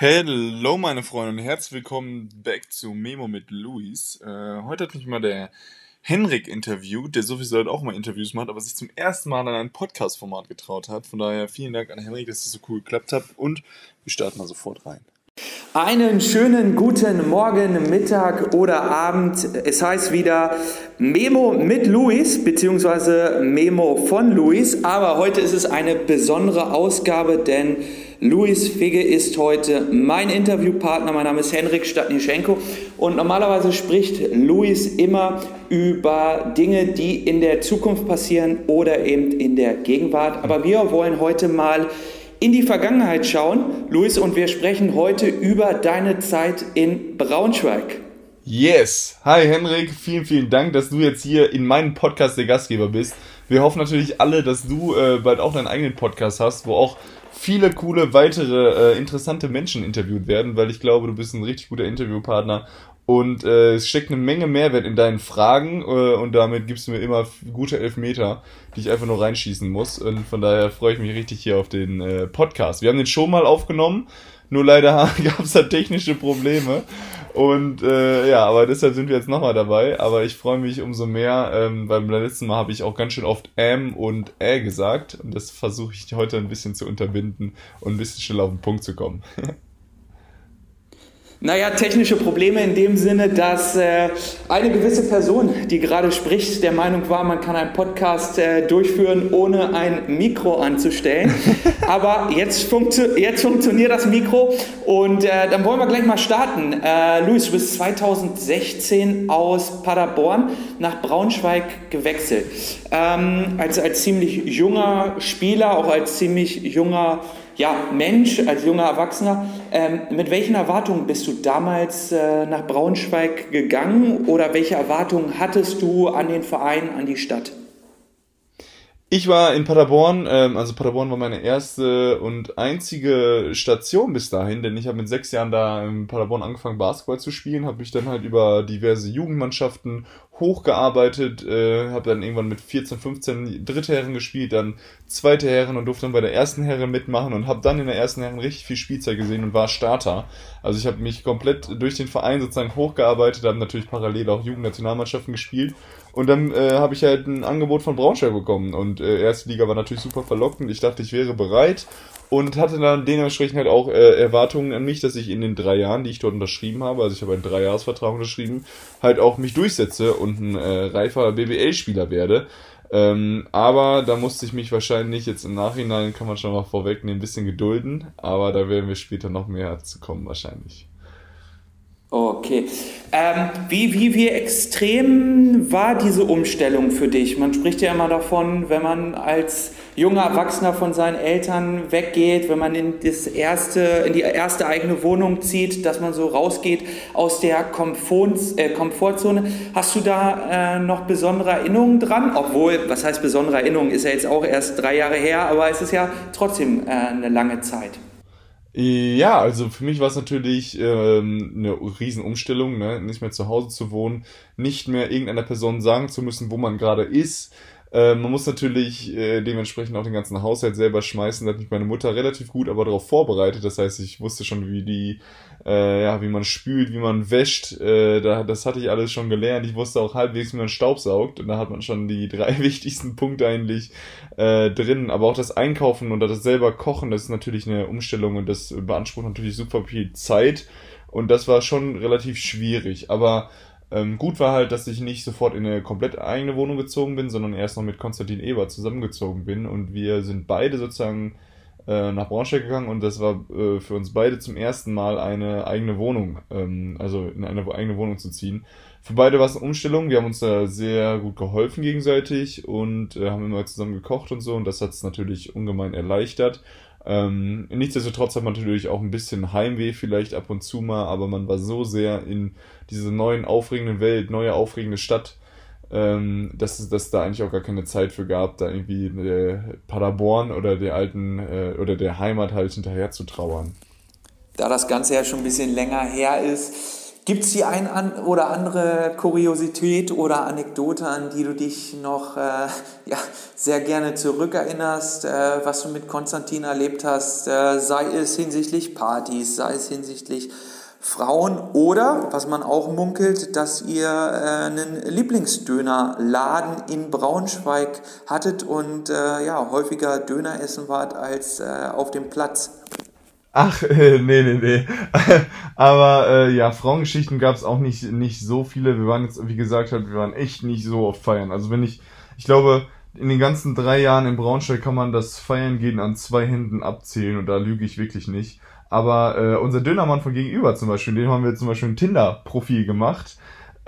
Hello meine Freunde und herzlich willkommen back zu Memo mit Luis. Äh, heute hat mich mal der Henrik interviewt, der sowieso halt auch mal Interviews macht, aber sich zum ersten Mal an ein Podcast-Format getraut hat. Von daher vielen Dank an Henrik, dass das so cool geklappt hat und wir starten mal sofort rein. Einen schönen guten Morgen, Mittag oder Abend. Es heißt wieder Memo mit Luis, beziehungsweise Memo von Luis. Aber heute ist es eine besondere Ausgabe, denn Luis Figge ist heute mein Interviewpartner. Mein Name ist Henrik Stadnischenko und normalerweise spricht Luis immer über Dinge, die in der Zukunft passieren oder eben in der Gegenwart. Aber wir wollen heute mal in die Vergangenheit schauen, Luis, und wir sprechen heute über deine Zeit in Braunschweig. Yes! Hi Henrik, vielen, vielen Dank, dass du jetzt hier in meinem Podcast der Gastgeber bist. Wir hoffen natürlich alle, dass du äh, bald auch deinen eigenen Podcast hast, wo auch viele coole weitere äh, interessante Menschen interviewt werden, weil ich glaube, du bist ein richtig guter Interviewpartner und äh, es steckt eine Menge Mehrwert in deinen Fragen äh, und damit gibst du mir immer gute Elfmeter, die ich einfach nur reinschießen muss. Und von daher freue ich mich richtig hier auf den äh, Podcast. Wir haben den schon mal aufgenommen, nur leider gab es da technische Probleme. Und äh, ja, aber deshalb sind wir jetzt nochmal dabei. Aber ich freue mich umso mehr. Ähm, beim letzten Mal habe ich auch ganz schön oft M und Ä gesagt. Und das versuche ich heute ein bisschen zu unterbinden und ein bisschen schneller auf den Punkt zu kommen. Naja, technische Probleme in dem Sinne, dass äh, eine gewisse Person, die gerade spricht, der Meinung war, man kann einen Podcast äh, durchführen, ohne ein Mikro anzustellen. Aber jetzt, funktio jetzt funktioniert das Mikro und äh, dann wollen wir gleich mal starten. Äh, Luis, du bist 2016 aus Paderborn nach Braunschweig gewechselt. Ähm, als, als ziemlich junger Spieler, auch als ziemlich junger ja, Mensch, als junger Erwachsener, ähm, mit welchen Erwartungen bist du damals äh, nach Braunschweig gegangen oder welche Erwartungen hattest du an den Verein, an die Stadt? Ich war in Paderborn, ähm, also Paderborn war meine erste und einzige Station bis dahin, denn ich habe mit sechs Jahren da in Paderborn angefangen Basketball zu spielen, habe mich dann halt über diverse Jugendmannschaften hochgearbeitet, äh, habe dann irgendwann mit 14, 15 dritte Herren gespielt, dann zweite Herren und durfte dann bei der ersten Herren mitmachen und habe dann in der ersten Herren richtig viel Spielzeit gesehen und war Starter. Also ich habe mich komplett durch den Verein sozusagen hochgearbeitet, habe natürlich parallel auch Jugendnationalmannschaften gespielt und dann äh, habe ich halt ein Angebot von Braunschweig bekommen und äh, erste Liga war natürlich super verlockend. Ich dachte, ich wäre bereit und hatte dann dementsprechend halt auch äh, Erwartungen an mich, dass ich in den drei Jahren, die ich dort unterschrieben habe, also ich habe einen Dreijahresvertrag unterschrieben, halt auch mich durchsetze und ein äh, reifer BBL-Spieler werde. Ähm, aber da musste ich mich wahrscheinlich jetzt im Nachhinein, kann man schon mal vorwegnehmen, ein bisschen gedulden. Aber da werden wir später noch mehr zu kommen wahrscheinlich. Okay. Ähm, wie, wie, wie extrem war diese Umstellung für dich? Man spricht ja immer davon, wenn man als junger Erwachsener von seinen Eltern weggeht, wenn man in, das erste, in die erste eigene Wohnung zieht, dass man so rausgeht aus der Komfort, äh, Komfortzone. Hast du da äh, noch besondere Erinnerungen dran? Obwohl, was heißt besondere Erinnerungen, ist ja jetzt auch erst drei Jahre her, aber es ist ja trotzdem äh, eine lange Zeit. Ja, also für mich war es natürlich ähm, eine Riesenumstellung, ne? nicht mehr zu Hause zu wohnen, nicht mehr irgendeiner Person sagen zu müssen, wo man gerade ist. Äh, man muss natürlich äh, dementsprechend auch den ganzen Haushalt selber schmeißen. Da hat mich meine Mutter relativ gut aber darauf vorbereitet. Das heißt, ich wusste schon, wie die, äh, ja, wie man spült, wie man wäscht. Äh, da, das hatte ich alles schon gelernt. Ich wusste auch halbwegs, wie man Staub saugt. Und da hat man schon die drei wichtigsten Punkte eigentlich äh, drin. Aber auch das Einkaufen und das selber Kochen, das ist natürlich eine Umstellung und das beansprucht natürlich super viel Zeit. Und das war schon relativ schwierig. Aber ähm, gut war halt, dass ich nicht sofort in eine komplett eigene Wohnung gezogen bin, sondern erst noch mit Konstantin Eber zusammengezogen bin. Und wir sind beide sozusagen äh, nach Braunschweig gegangen und das war äh, für uns beide zum ersten Mal eine eigene Wohnung, ähm, also in eine eigene Wohnung zu ziehen. Für beide war es eine Umstellung. Wir haben uns da sehr gut geholfen gegenseitig und äh, haben immer zusammen gekocht und so und das hat es natürlich ungemein erleichtert. Ähm, nichtsdestotrotz hat man natürlich auch ein bisschen Heimweh vielleicht ab und zu mal, aber man war so sehr in diese neuen aufregenden Welt, neue aufregende Stadt, ähm, dass es dass da eigentlich auch gar keine Zeit für gab, da irgendwie der Paderborn oder der alten äh, oder der Heimat halt hinterher zu trauern. Da das Ganze ja schon ein bisschen länger her ist, Gibt es die ein oder andere Kuriosität oder Anekdote, an die du dich noch äh, ja, sehr gerne zurückerinnerst, äh, was du mit Konstantin erlebt hast, äh, sei es hinsichtlich Partys, sei es hinsichtlich Frauen oder, was man auch munkelt, dass ihr äh, einen Lieblingsdönerladen in Braunschweig hattet und äh, ja, häufiger Döner essen wart als äh, auf dem Platz. Ach, äh, nee, nee, nee. Aber äh, ja, Frauengeschichten gab es auch nicht, nicht so viele. Wir waren jetzt, wie gesagt, halt, wir waren echt nicht so oft feiern. Also wenn ich, ich glaube, in den ganzen drei Jahren in Braunschweig kann man das Feiern gehen an zwei Händen abzählen und da lüge ich wirklich nicht. Aber äh, unser Dönermann von gegenüber zum Beispiel, dem haben wir zum Beispiel ein Tinder-Profil gemacht.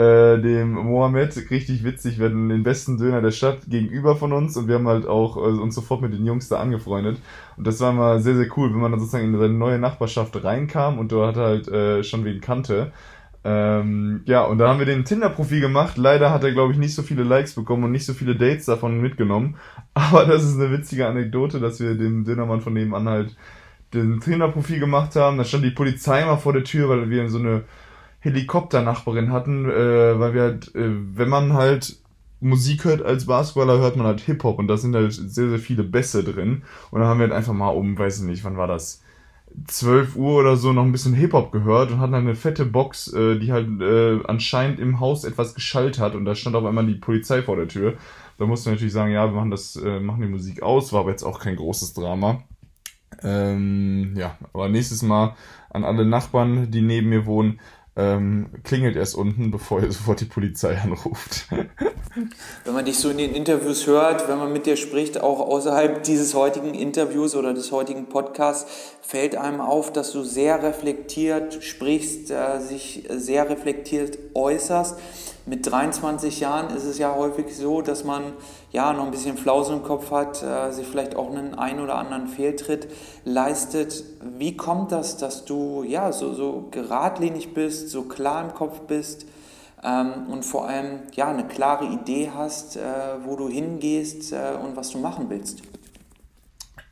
Äh, dem Mohammed, richtig witzig, wir hatten den besten Döner der Stadt gegenüber von uns und wir haben halt auch äh, uns sofort mit den Jungs da angefreundet. Und das war mal sehr, sehr cool, wenn man dann sozusagen in seine neue Nachbarschaft reinkam und dort halt äh, schon wen kannte. Ähm, ja, und da haben wir den Tinder-Profil gemacht. Leider hat er, glaube ich, nicht so viele Likes bekommen und nicht so viele Dates davon mitgenommen. Aber das ist eine witzige Anekdote, dass wir dem Dönermann von nebenan halt den Trainerprofil gemacht haben. Da stand die Polizei mal vor der Tür, weil wir so eine Helikopternachbarin hatten, äh, weil wir halt, äh, wenn man halt Musik hört als Basketballer, hört man halt Hip-Hop und da sind halt sehr, sehr viele Bässe drin. Und dann haben wir halt einfach mal um, weiß ich nicht, wann war das? 12 Uhr oder so noch ein bisschen Hip-Hop gehört und hatten dann eine fette Box, äh, die halt äh, anscheinend im Haus etwas geschallt hat und da stand auf einmal die Polizei vor der Tür. Da mussten wir natürlich sagen, ja, wir machen das, äh, machen die Musik aus, war aber jetzt auch kein großes Drama. Ähm, ja, aber nächstes Mal an alle Nachbarn, die neben mir wohnen, ähm, klingelt erst unten, bevor ihr sofort die Polizei anruft. wenn man dich so in den Interviews hört, wenn man mit dir spricht, auch außerhalb dieses heutigen Interviews oder des heutigen Podcasts, fällt einem auf, dass du sehr reflektiert sprichst, äh, sich sehr reflektiert äußerst mit 23 Jahren ist es ja häufig so, dass man ja noch ein bisschen Flausen im Kopf hat, äh, sich vielleicht auch einen ein oder anderen Fehltritt leistet. Wie kommt das, dass du ja so, so geradlinig bist, so klar im Kopf bist ähm, und vor allem ja eine klare Idee hast, äh, wo du hingehst äh, und was du machen willst?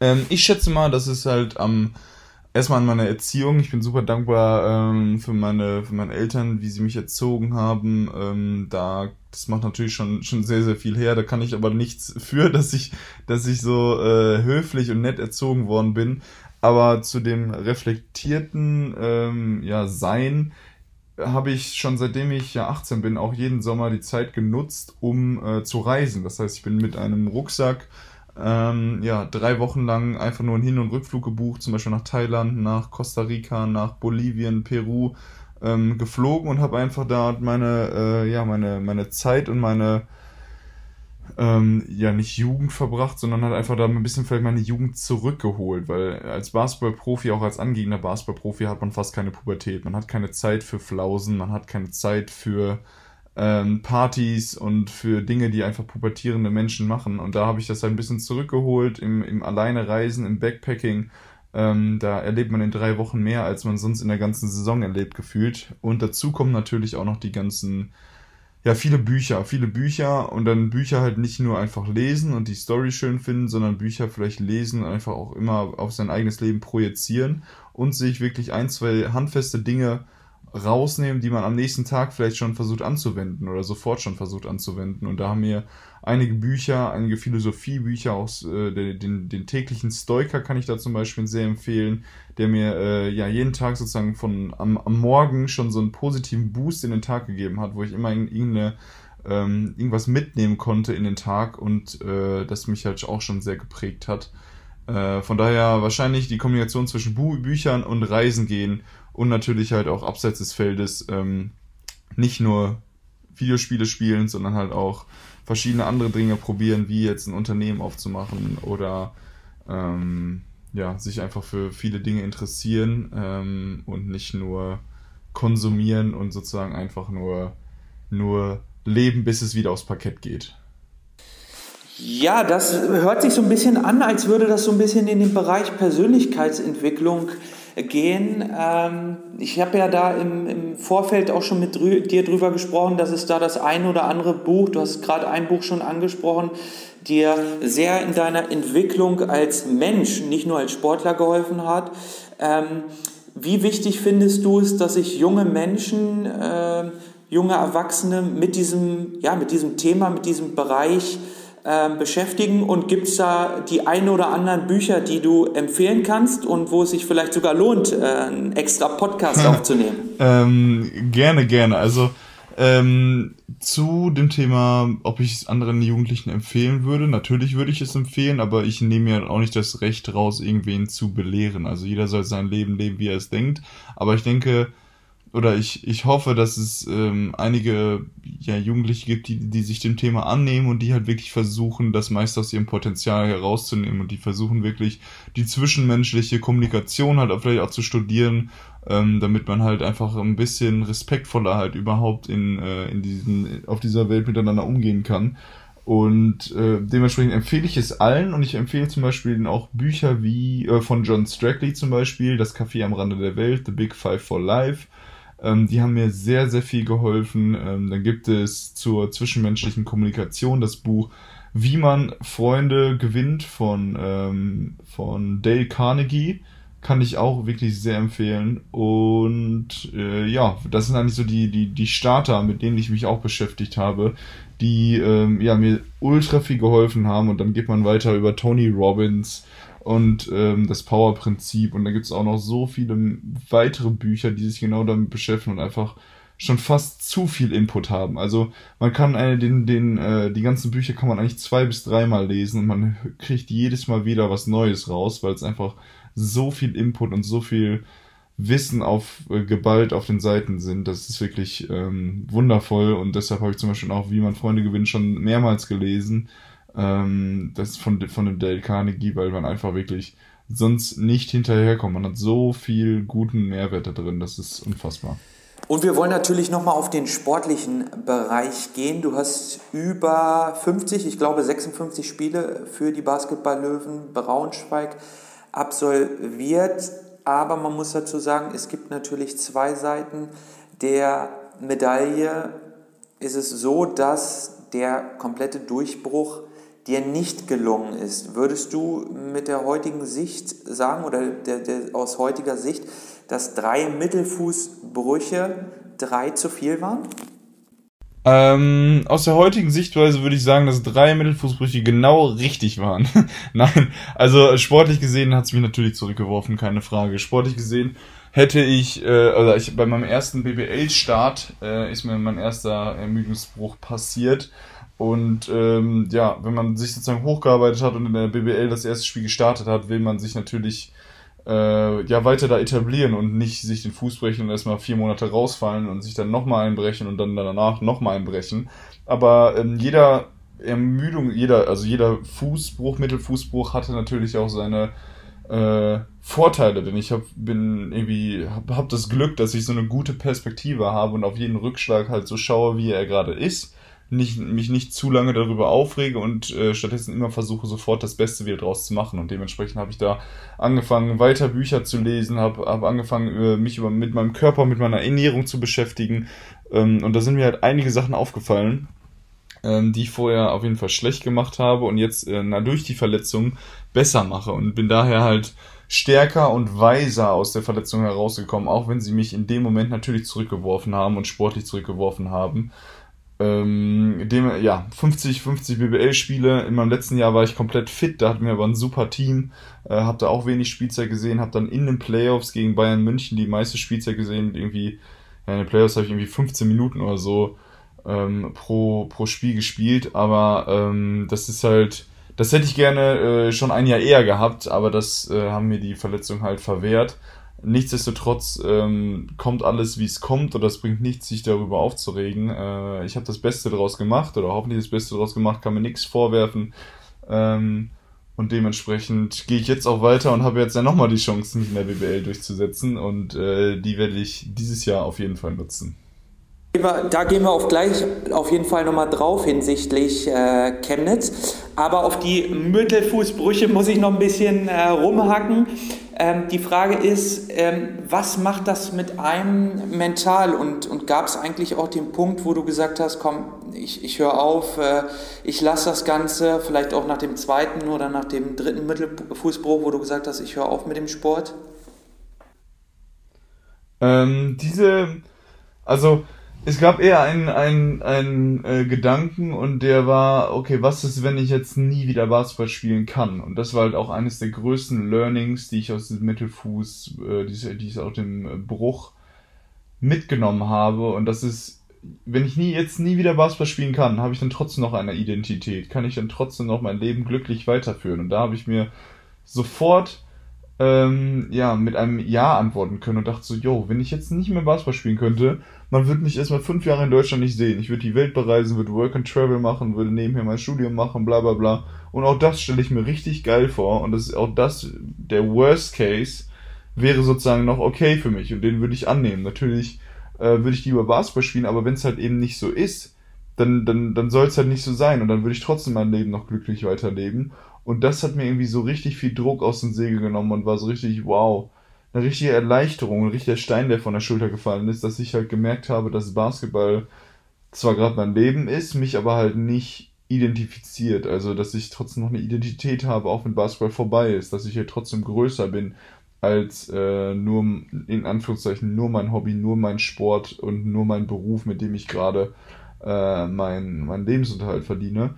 Ähm, ich schätze mal, dass es halt am erstmal an meiner Erziehung. Ich bin super dankbar ähm, für meine für meine Eltern, wie sie mich erzogen haben. Ähm, da das macht natürlich schon schon sehr sehr viel her. Da kann ich aber nichts für, dass ich dass ich so äh, höflich und nett erzogen worden bin. Aber zu dem reflektierten ähm, ja Sein habe ich schon seitdem ich ja 18 bin auch jeden Sommer die Zeit genutzt, um äh, zu reisen. Das heißt, ich bin mit einem Rucksack ähm, ja, drei Wochen lang einfach nur einen Hin- und Rückflug gebucht, zum Beispiel nach Thailand, nach Costa Rica, nach Bolivien, Peru ähm, geflogen und habe einfach da meine, äh, ja, meine, meine Zeit und meine, ähm, ja, nicht Jugend verbracht, sondern halt einfach da ein bisschen vielleicht meine Jugend zurückgeholt, weil als Basketballprofi, auch als angehender Basketballprofi hat man fast keine Pubertät. Man hat keine Zeit für Flausen, man hat keine Zeit für ähm, Partys und für Dinge, die einfach pubertierende Menschen machen. Und da habe ich das ein bisschen zurückgeholt im, im Alleine Reisen, im Backpacking. Ähm, da erlebt man in drei Wochen mehr, als man sonst in der ganzen Saison erlebt, gefühlt. Und dazu kommen natürlich auch noch die ganzen, ja, viele Bücher, viele Bücher und dann Bücher halt nicht nur einfach lesen und die Story schön finden, sondern Bücher vielleicht lesen und einfach auch immer auf sein eigenes Leben projizieren und sich wirklich ein, zwei handfeste Dinge rausnehmen, die man am nächsten Tag vielleicht schon versucht anzuwenden oder sofort schon versucht anzuwenden. Und da haben mir einige Bücher, einige Philosophiebücher aus äh, den, den täglichen Stoiker kann ich da zum Beispiel sehr empfehlen, der mir äh, ja jeden Tag sozusagen von am, am Morgen schon so einen positiven Boost in den Tag gegeben hat, wo ich immer irgendeine ähm, irgendwas mitnehmen konnte in den Tag und äh, das mich halt auch schon sehr geprägt hat. Äh, von daher wahrscheinlich die Kombination zwischen Bü Büchern und Reisen gehen und natürlich halt auch abseits des Feldes ähm, nicht nur Videospiele spielen, sondern halt auch verschiedene andere Dinge probieren, wie jetzt ein Unternehmen aufzumachen oder ähm, ja, sich einfach für viele Dinge interessieren ähm, und nicht nur konsumieren und sozusagen einfach nur, nur leben, bis es wieder aufs Parkett geht. Ja, das hört sich so ein bisschen an, als würde das so ein bisschen in den Bereich Persönlichkeitsentwicklung gehen. Ähm, ich habe ja da im, im, Vorfeld auch schon mit drü dir drüber gesprochen, dass es da das ein oder andere Buch, du hast gerade ein Buch schon angesprochen, dir sehr in deiner Entwicklung als Mensch, nicht nur als Sportler geholfen hat. Ähm, Wie wichtig findest du es, dass sich junge Menschen, äh, junge Erwachsene mit diesem, ja, mit diesem Thema, mit diesem Bereich beschäftigen? Und gibt es da die ein oder anderen Bücher, die du empfehlen kannst und wo es sich vielleicht sogar lohnt, äh, einen extra Podcast aufzunehmen? ähm, gerne, gerne. Also ähm, zu dem Thema, ob ich es anderen Jugendlichen empfehlen würde. Natürlich würde ich es empfehlen, aber ich nehme ja auch nicht das Recht raus, irgendwen zu belehren. Also jeder soll sein Leben leben, wie er es denkt. Aber ich denke, oder ich, ich hoffe, dass es ähm, einige ja, Jugendliche gibt, die, die sich dem Thema annehmen und die halt wirklich versuchen, das meiste aus ihrem Potenzial herauszunehmen und die versuchen wirklich die zwischenmenschliche Kommunikation halt auch vielleicht auch zu studieren, ähm, damit man halt einfach ein bisschen respektvoller halt überhaupt in, äh, in diesen, auf dieser Welt miteinander umgehen kann. Und äh, dementsprechend empfehle ich es allen und ich empfehle zum Beispiel auch Bücher wie äh, von John Strackley zum Beispiel, Das Café am Rande der Welt, The Big Five for Life ähm, die haben mir sehr, sehr viel geholfen. Ähm, dann gibt es zur zwischenmenschlichen Kommunikation das Buch Wie man Freunde gewinnt von, ähm, von Dale Carnegie. Kann ich auch wirklich sehr empfehlen. Und äh, ja, das sind eigentlich so die, die, die Starter, mit denen ich mich auch beschäftigt habe, die ähm, ja, mir ultra viel geholfen haben. Und dann geht man weiter über Tony Robbins, und ähm, das Power-Prinzip. Und da gibt es auch noch so viele weitere Bücher, die sich genau damit beschäftigen und einfach schon fast zu viel Input haben. Also man kann eine, den, den, äh, die ganzen Bücher kann man eigentlich zwei bis dreimal lesen und man kriegt jedes Mal wieder was Neues raus, weil es einfach so viel Input und so viel Wissen auf äh, geballt auf den Seiten sind. Das ist wirklich ähm, wundervoll und deshalb habe ich zum Beispiel auch, wie man Freunde gewinnt, schon mehrmals gelesen. Ähm, das von, von dem Dale Carnegie, weil man einfach wirklich sonst nicht hinterherkommt. Man hat so viel guten Mehrwert da drin, das ist unfassbar. Und wir wollen natürlich nochmal auf den sportlichen Bereich gehen. Du hast über 50, ich glaube 56 Spiele für die Basketball-Löwen Braunschweig absolviert. Aber man muss dazu sagen, es gibt natürlich zwei Seiten der Medaille. Ist es so, dass der komplette Durchbruch dir nicht gelungen ist, würdest du mit der heutigen Sicht sagen oder der, der, aus heutiger Sicht, dass drei Mittelfußbrüche drei zu viel waren? Ähm, aus der heutigen Sichtweise würde ich sagen, dass drei Mittelfußbrüche genau richtig waren. Nein, also sportlich gesehen hat es mich natürlich zurückgeworfen, keine Frage. Sportlich gesehen hätte ich, äh, also ich bei meinem ersten BBL-Start äh, ist mir mein erster Ermüdungsbruch passiert. Und ähm, ja, wenn man sich sozusagen hochgearbeitet hat und in der BBL das erste Spiel gestartet hat, will man sich natürlich äh, ja weiter da etablieren und nicht sich den Fuß brechen und erstmal vier Monate rausfallen und sich dann nochmal einbrechen und dann danach nochmal einbrechen. Aber ähm, jeder Ermüdung, jeder, also jeder Fußbruch, Mittelfußbruch hatte natürlich auch seine äh, Vorteile, denn ich hab, bin irgendwie, hab, hab das Glück, dass ich so eine gute Perspektive habe und auf jeden Rückschlag halt so schaue, wie er gerade ist nicht, mich nicht zu lange darüber aufrege und äh, stattdessen immer versuche, sofort das Beste wieder draus zu machen. Und dementsprechend habe ich da angefangen, weiter Bücher zu lesen, habe hab angefangen, äh, mich über, mit meinem Körper, mit meiner Ernährung zu beschäftigen. Ähm, und da sind mir halt einige Sachen aufgefallen, ähm, die ich vorher auf jeden Fall schlecht gemacht habe und jetzt äh, na, durch die Verletzung besser mache und bin daher halt stärker und weiser aus der Verletzung herausgekommen, auch wenn sie mich in dem Moment natürlich zurückgeworfen haben und sportlich zurückgeworfen haben. Ähm, dem, ja, 50, 50 BBL-Spiele. In meinem letzten Jahr war ich komplett fit, da hatten wir aber ein super Team. Äh, hab da auch wenig Spielzeit gesehen, hab dann in den Playoffs gegen Bayern München die meiste Spielzeit gesehen. Irgendwie, ja, in den Playoffs habe ich irgendwie 15 Minuten oder so ähm, pro, pro Spiel gespielt. Aber ähm, das ist halt, das hätte ich gerne äh, schon ein Jahr eher gehabt, aber das äh, haben mir die Verletzungen halt verwehrt. Nichtsdestotrotz ähm, kommt alles, wie es kommt, oder es bringt nichts, sich darüber aufzuregen. Äh, ich habe das Beste daraus gemacht, oder hoffentlich das Beste daraus gemacht, kann mir nichts vorwerfen. Ähm, und dementsprechend gehe ich jetzt auch weiter und habe jetzt ja nochmal die Chance, mich in der BBL durchzusetzen. Und äh, die werde ich dieses Jahr auf jeden Fall nutzen. Da gehen wir auf gleich auf jeden Fall nochmal drauf hinsichtlich äh, Chemnitz. Aber auf die Mittelfußbrüche muss ich noch ein bisschen äh, rumhacken. Ähm, die Frage ist, ähm, was macht das mit einem mental? Und, und gab es eigentlich auch den Punkt, wo du gesagt hast, komm, ich, ich höre auf, äh, ich lasse das Ganze, vielleicht auch nach dem zweiten oder nach dem dritten Mittelfußbruch, wo du gesagt hast, ich höre auf mit dem Sport? Ähm, diese, also es gab eher einen, einen, einen äh, Gedanken und der war, okay, was ist, wenn ich jetzt nie wieder Basketball spielen kann? Und das war halt auch eines der größten Learnings, die ich aus dem Mittelfuß, äh, die, die ich aus dem Bruch mitgenommen habe. Und das ist, wenn ich nie jetzt nie wieder Basketball spielen kann, habe ich dann trotzdem noch eine Identität, kann ich dann trotzdem noch mein Leben glücklich weiterführen. Und da habe ich mir sofort ähm, ja, mit einem Ja antworten können und dachte so, yo, wenn ich jetzt nicht mehr Basketball spielen könnte, man würde mich erstmal fünf Jahre in Deutschland nicht sehen. Ich würde die Welt bereisen, würde Work and Travel machen, würde nebenher mein Studium machen, bla bla bla. Und auch das stelle ich mir richtig geil vor. Und das ist auch das, der Worst Case wäre sozusagen noch okay für mich und den würde ich annehmen. Natürlich äh, würde ich lieber Basketball spielen, aber wenn es halt eben nicht so ist, dann, dann, dann soll es halt nicht so sein und dann würde ich trotzdem mein Leben noch glücklich weiterleben. Und das hat mir irgendwie so richtig viel Druck aus den Segeln genommen und war so richtig, wow, eine richtige Erleichterung, ein richtiger Stein, der von der Schulter gefallen ist, dass ich halt gemerkt habe, dass Basketball zwar gerade mein Leben ist, mich aber halt nicht identifiziert. Also, dass ich trotzdem noch eine Identität habe, auch wenn Basketball vorbei ist, dass ich hier trotzdem größer bin als äh, nur, in Anführungszeichen, nur mein Hobby, nur mein Sport und nur mein Beruf, mit dem ich gerade äh, mein, mein Lebensunterhalt verdiene.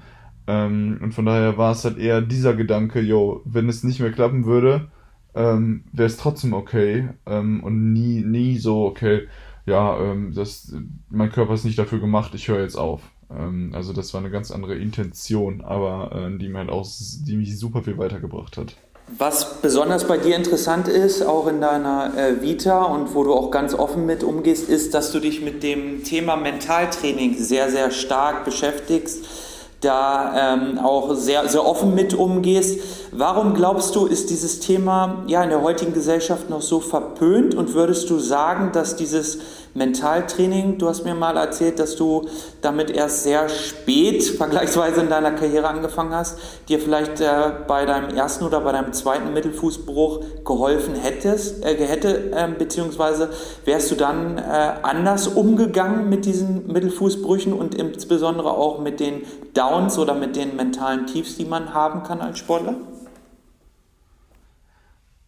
Ähm, und von daher war es halt eher dieser Gedanke, yo, wenn es nicht mehr klappen würde, ähm, wäre es trotzdem okay ähm, und nie, nie so, okay, ja, ähm, das, mein Körper ist nicht dafür gemacht, ich höre jetzt auf. Ähm, also das war eine ganz andere Intention, aber äh, die, mir halt auch, die mich super viel weitergebracht hat. Was besonders bei dir interessant ist, auch in deiner äh, Vita und wo du auch ganz offen mit umgehst, ist, dass du dich mit dem Thema Mentaltraining sehr, sehr stark beschäftigst da ähm, auch sehr, sehr offen mit umgehst. Warum glaubst du, ist dieses Thema ja in der heutigen Gesellschaft noch so verpönt und würdest du sagen, dass dieses Mentaltraining. Du hast mir mal erzählt, dass du damit erst sehr spät, vergleichsweise in deiner Karriere angefangen hast, dir vielleicht äh, bei deinem ersten oder bei deinem zweiten Mittelfußbruch geholfen hättest, äh, hätte, äh, beziehungsweise wärst du dann äh, anders umgegangen mit diesen Mittelfußbrüchen und insbesondere auch mit den Downs oder mit den mentalen Tiefs, die man haben kann als Sportler?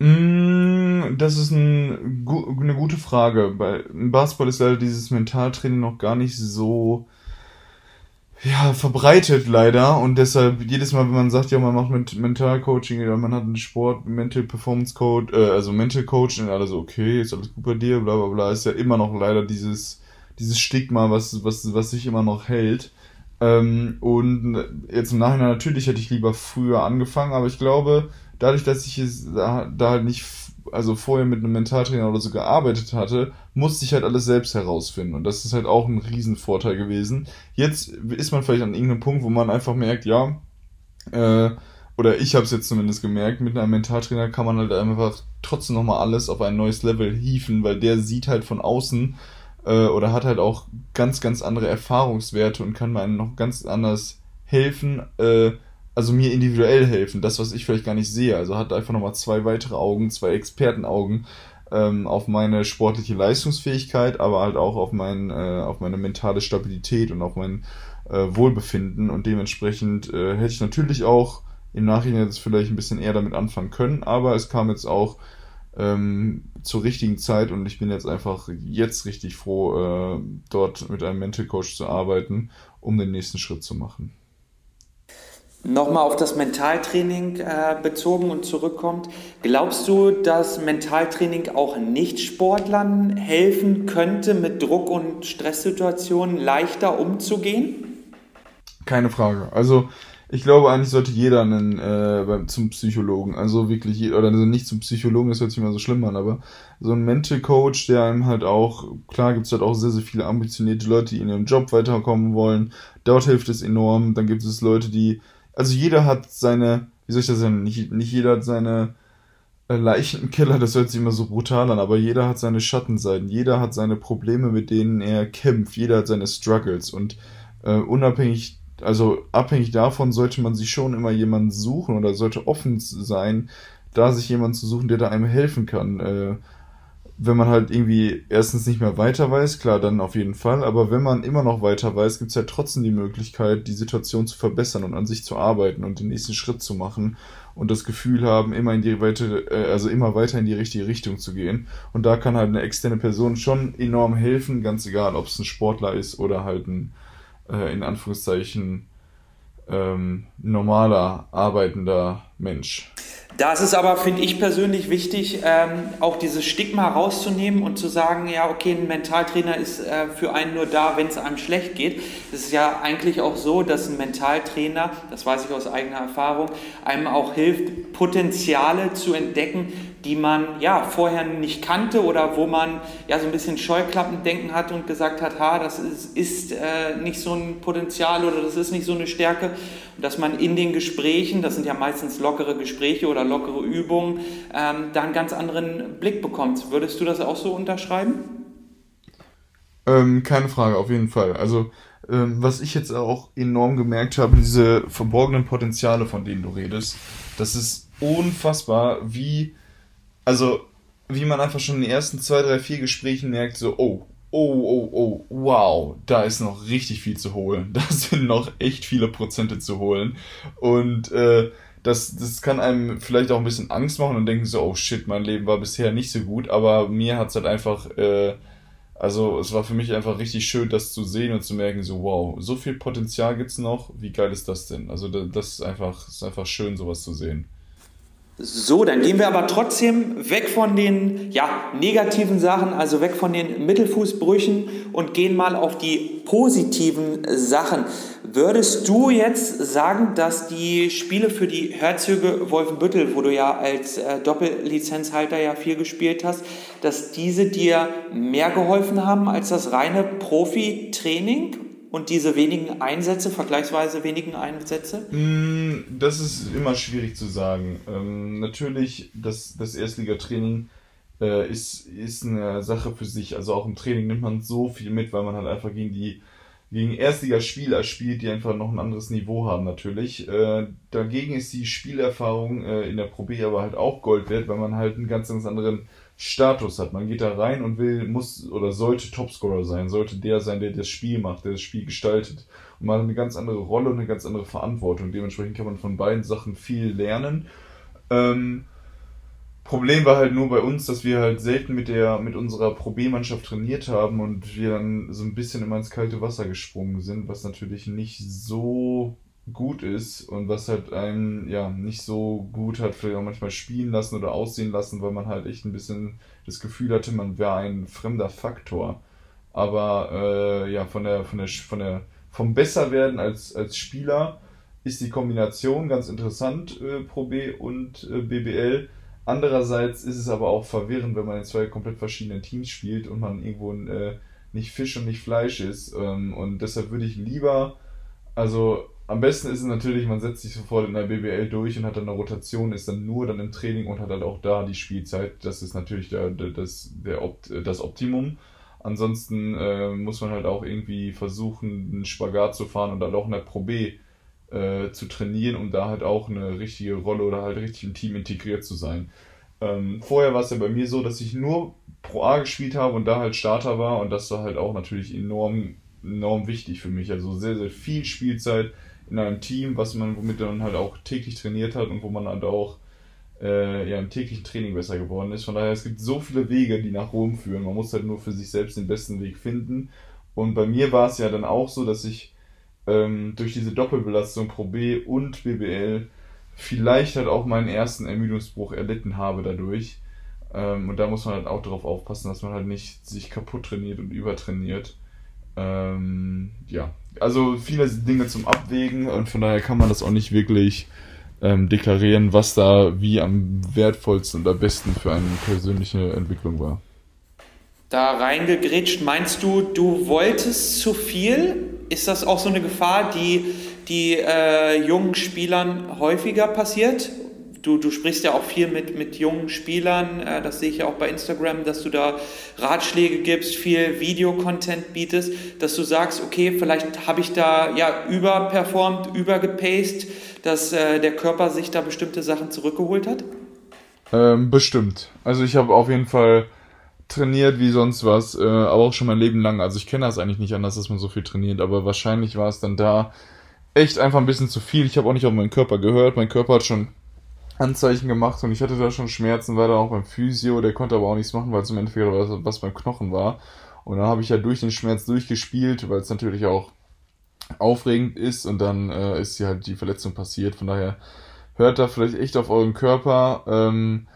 Mm, das ist ein, eine gute Frage. Bei Basketball ist leider dieses Mentaltraining noch gar nicht so ja, verbreitet leider und deshalb jedes Mal, wenn man sagt, ja, man macht mit Mentalcoaching oder man hat einen Sport, Mental Performance Code, äh, also Mental Coach und alle so, okay, ist alles gut bei dir, bla bla bla, ist ja immer noch leider dieses, dieses Stigma, was, was, was sich immer noch hält. Ähm, und jetzt im Nachhinein natürlich hätte ich lieber früher angefangen, aber ich glaube, dadurch, dass ich es da, da halt nicht, also vorher mit einem Mentaltrainer oder so gearbeitet hatte, musste ich halt alles selbst herausfinden. Und das ist halt auch ein Riesenvorteil gewesen. Jetzt ist man vielleicht an irgendeinem Punkt, wo man einfach merkt, ja, äh, oder ich habe es jetzt zumindest gemerkt, mit einem Mentaltrainer kann man halt einfach trotzdem nochmal alles auf ein neues Level hieven, weil der sieht halt von außen äh, oder hat halt auch ganz, ganz andere Erfahrungswerte und kann mir noch ganz anders helfen, äh, also mir individuell helfen, das, was ich vielleicht gar nicht sehe. Also hat einfach nochmal zwei weitere Augen, zwei Expertenaugen ähm, auf meine sportliche Leistungsfähigkeit, aber halt auch auf, mein, äh, auf meine mentale Stabilität und auf mein äh, Wohlbefinden. Und dementsprechend äh, hätte ich natürlich auch im Nachhinein jetzt vielleicht ein bisschen eher damit anfangen können, aber es kam jetzt auch ähm, zur richtigen Zeit und ich bin jetzt einfach jetzt richtig froh, äh, dort mit einem Mental Coach zu arbeiten, um den nächsten Schritt zu machen. Nochmal auf das Mentaltraining äh, bezogen und zurückkommt. Glaubst du, dass Mentaltraining auch Nicht-Sportlern helfen könnte, mit Druck- und Stresssituationen leichter umzugehen? Keine Frage. Also ich glaube, eigentlich sollte jeder einen, äh, zum Psychologen, also wirklich, oder also nicht zum Psychologen, das hört sich immer so schlimm an, aber so ein Mental Coach, der einem halt auch, klar gibt's halt auch sehr, sehr viele ambitionierte Leute, die in ihrem Job weiterkommen wollen, dort hilft es enorm, dann gibt es Leute, die also jeder hat seine, wie soll ich das sagen, nicht, nicht jeder hat seine äh, Leichenkeller, das hört sich immer so brutal an, aber jeder hat seine Schattenseiten, jeder hat seine Probleme, mit denen er kämpft, jeder hat seine Struggles und äh, unabhängig, also abhängig davon sollte man sich schon immer jemanden suchen oder sollte offen sein, da sich jemanden zu suchen, der da einem helfen kann. Äh, wenn man halt irgendwie erstens nicht mehr weiter weiß, klar, dann auf jeden Fall, aber wenn man immer noch weiter weiß, gibt es ja trotzdem die Möglichkeit, die Situation zu verbessern und an sich zu arbeiten und den nächsten Schritt zu machen. und das Gefühl haben, immer in die weite, äh, also immer weiter in die richtige Richtung zu gehen. Und da kann halt eine externe Person schon enorm helfen, ganz egal, ob es ein Sportler ist oder halt ein äh, in Anführungszeichen ähm, normaler, arbeitender Mensch. Da ist es aber, finde ich persönlich wichtig, ähm, auch dieses Stigma rauszunehmen und zu sagen, ja, okay, ein Mentaltrainer ist äh, für einen nur da, wenn es einem schlecht geht. Es ist ja eigentlich auch so, dass ein Mentaltrainer, das weiß ich aus eigener Erfahrung, einem auch hilft, Potenziale zu entdecken, die man ja vorher nicht kannte oder wo man ja so ein bisschen Scheuklappendenken hatte und gesagt hat, ha, das ist, ist äh, nicht so ein Potenzial oder das ist nicht so eine Stärke. Und dass man in den Gesprächen, das sind ja meistens lockere Gespräche oder lockere Übungen, ähm, da einen ganz anderen Blick bekommt. Würdest du das auch so unterschreiben? Ähm, keine Frage, auf jeden Fall. Also ähm, was ich jetzt auch enorm gemerkt habe, diese verborgenen Potenziale, von denen du redest, das ist unfassbar, wie also wie man einfach schon in den ersten zwei, drei, vier Gesprächen merkt, so, oh, oh, oh, oh, wow, da ist noch richtig viel zu holen. Da sind noch echt viele Prozente zu holen. Und äh, das, das kann einem vielleicht auch ein bisschen Angst machen und denken so, oh shit, mein Leben war bisher nicht so gut, aber mir hat es halt einfach, äh, also es war für mich einfach richtig schön, das zu sehen und zu merken, so wow, so viel Potenzial gibt's noch, wie geil ist das denn? Also das ist einfach, ist einfach schön, sowas zu sehen. So, dann gehen wir aber trotzdem weg von den ja, negativen Sachen, also weg von den Mittelfußbrüchen und gehen mal auf die positiven Sachen. Würdest du jetzt sagen, dass die Spiele für die Herzöge Wolfenbüttel, wo du ja als äh, Doppellizenzhalter ja viel gespielt hast, dass diese dir mehr geholfen haben als das reine Profi-Training? Und diese wenigen Einsätze, vergleichsweise wenigen Einsätze? Mm, das ist immer schwierig zu sagen. Ähm, natürlich, das, das Erstligatraining äh, ist, ist eine Sache für sich. Also auch im Training nimmt man so viel mit, weil man halt einfach gegen die gegen Erstligaspieler spielt, die einfach noch ein anderes Niveau haben natürlich. Äh, dagegen ist die Spielerfahrung äh, in der Pro B aber halt auch Gold wert, weil man halt einen ganz, ganz anderen Status hat. Man geht da rein und will, muss oder sollte Topscorer sein, sollte der sein, der das Spiel macht, der das Spiel gestaltet. Und man hat eine ganz andere Rolle und eine ganz andere Verantwortung. Dementsprechend kann man von beiden Sachen viel lernen. Ähm, Problem war halt nur bei uns, dass wir halt selten mit der, mit unserer Pro B-Mannschaft trainiert haben und wir dann so ein bisschen immer ins kalte Wasser gesprungen sind, was natürlich nicht so gut ist und was halt einen ja nicht so gut hat vielleicht auch manchmal spielen lassen oder aussehen lassen, weil man halt echt ein bisschen das Gefühl hatte, man wäre ein fremder Faktor. Aber äh, ja, von der, von der, von der, vom Besserwerden als, als Spieler ist die Kombination ganz interessant, äh, Pro B und äh, BBL. Andererseits ist es aber auch verwirrend, wenn man in zwei komplett verschiedenen Teams spielt und man irgendwo äh, nicht Fisch und nicht Fleisch ist. Ähm, und deshalb würde ich lieber, also am besten ist es natürlich, man setzt sich sofort in der BBL durch und hat dann eine Rotation, ist dann nur dann im Training und hat halt auch da die Spielzeit. Das ist natürlich der, der, das, der Opt, das Optimum. Ansonsten äh, muss man halt auch irgendwie versuchen, einen Spagat zu fahren und dann auch in der Pro B äh, zu trainieren, um da halt auch eine richtige Rolle oder halt richtig im Team integriert zu sein. Ähm, vorher war es ja bei mir so, dass ich nur Pro A gespielt habe und da halt Starter war und das war halt auch natürlich enorm, enorm wichtig für mich. Also sehr, sehr viel Spielzeit in einem Team, was man, womit man halt auch täglich trainiert hat und wo man halt auch äh, ja, im täglichen Training besser geworden ist. Von daher, es gibt so viele Wege, die nach Rom führen. Man muss halt nur für sich selbst den besten Weg finden. Und bei mir war es ja dann auch so, dass ich ähm, durch diese Doppelbelastung Pro B und BBL vielleicht halt auch meinen ersten Ermüdungsbruch erlitten habe dadurch. Ähm, und da muss man halt auch darauf aufpassen, dass man halt nicht sich kaputt trainiert und übertrainiert. Ähm, ja, also viele Dinge zum Abwägen und von daher kann man das auch nicht wirklich ähm, deklarieren, was da wie am wertvollsten und am besten für eine persönliche Entwicklung war. Da reingegrätscht, meinst du, du wolltest zu viel? Ist das auch so eine Gefahr, die, die äh, jungen Spielern häufiger passiert? Du, du sprichst ja auch viel mit, mit jungen Spielern, äh, das sehe ich ja auch bei Instagram, dass du da Ratschläge gibst, viel Videocontent bietest, dass du sagst, okay, vielleicht habe ich da ja überperformt, übergepaced, dass äh, der Körper sich da bestimmte Sachen zurückgeholt hat? Ähm, bestimmt. Also ich habe auf jeden Fall trainiert wie sonst was, äh, aber auch schon mein Leben lang. Also ich kenne das eigentlich nicht anders, dass man so viel trainiert, aber wahrscheinlich war es dann da echt einfach ein bisschen zu viel. Ich habe auch nicht auf meinen Körper gehört. Mein Körper hat schon Anzeichen gemacht und ich hatte da schon Schmerzen, war da auch beim Physio, der konnte aber auch nichts machen, weil es im Endeffekt was, beim Knochen war. Und dann habe ich ja durch den Schmerz durchgespielt, weil es natürlich auch aufregend ist und dann äh, ist hier halt die Verletzung passiert. Von daher hört da vielleicht echt auf euren Körper. Ähm,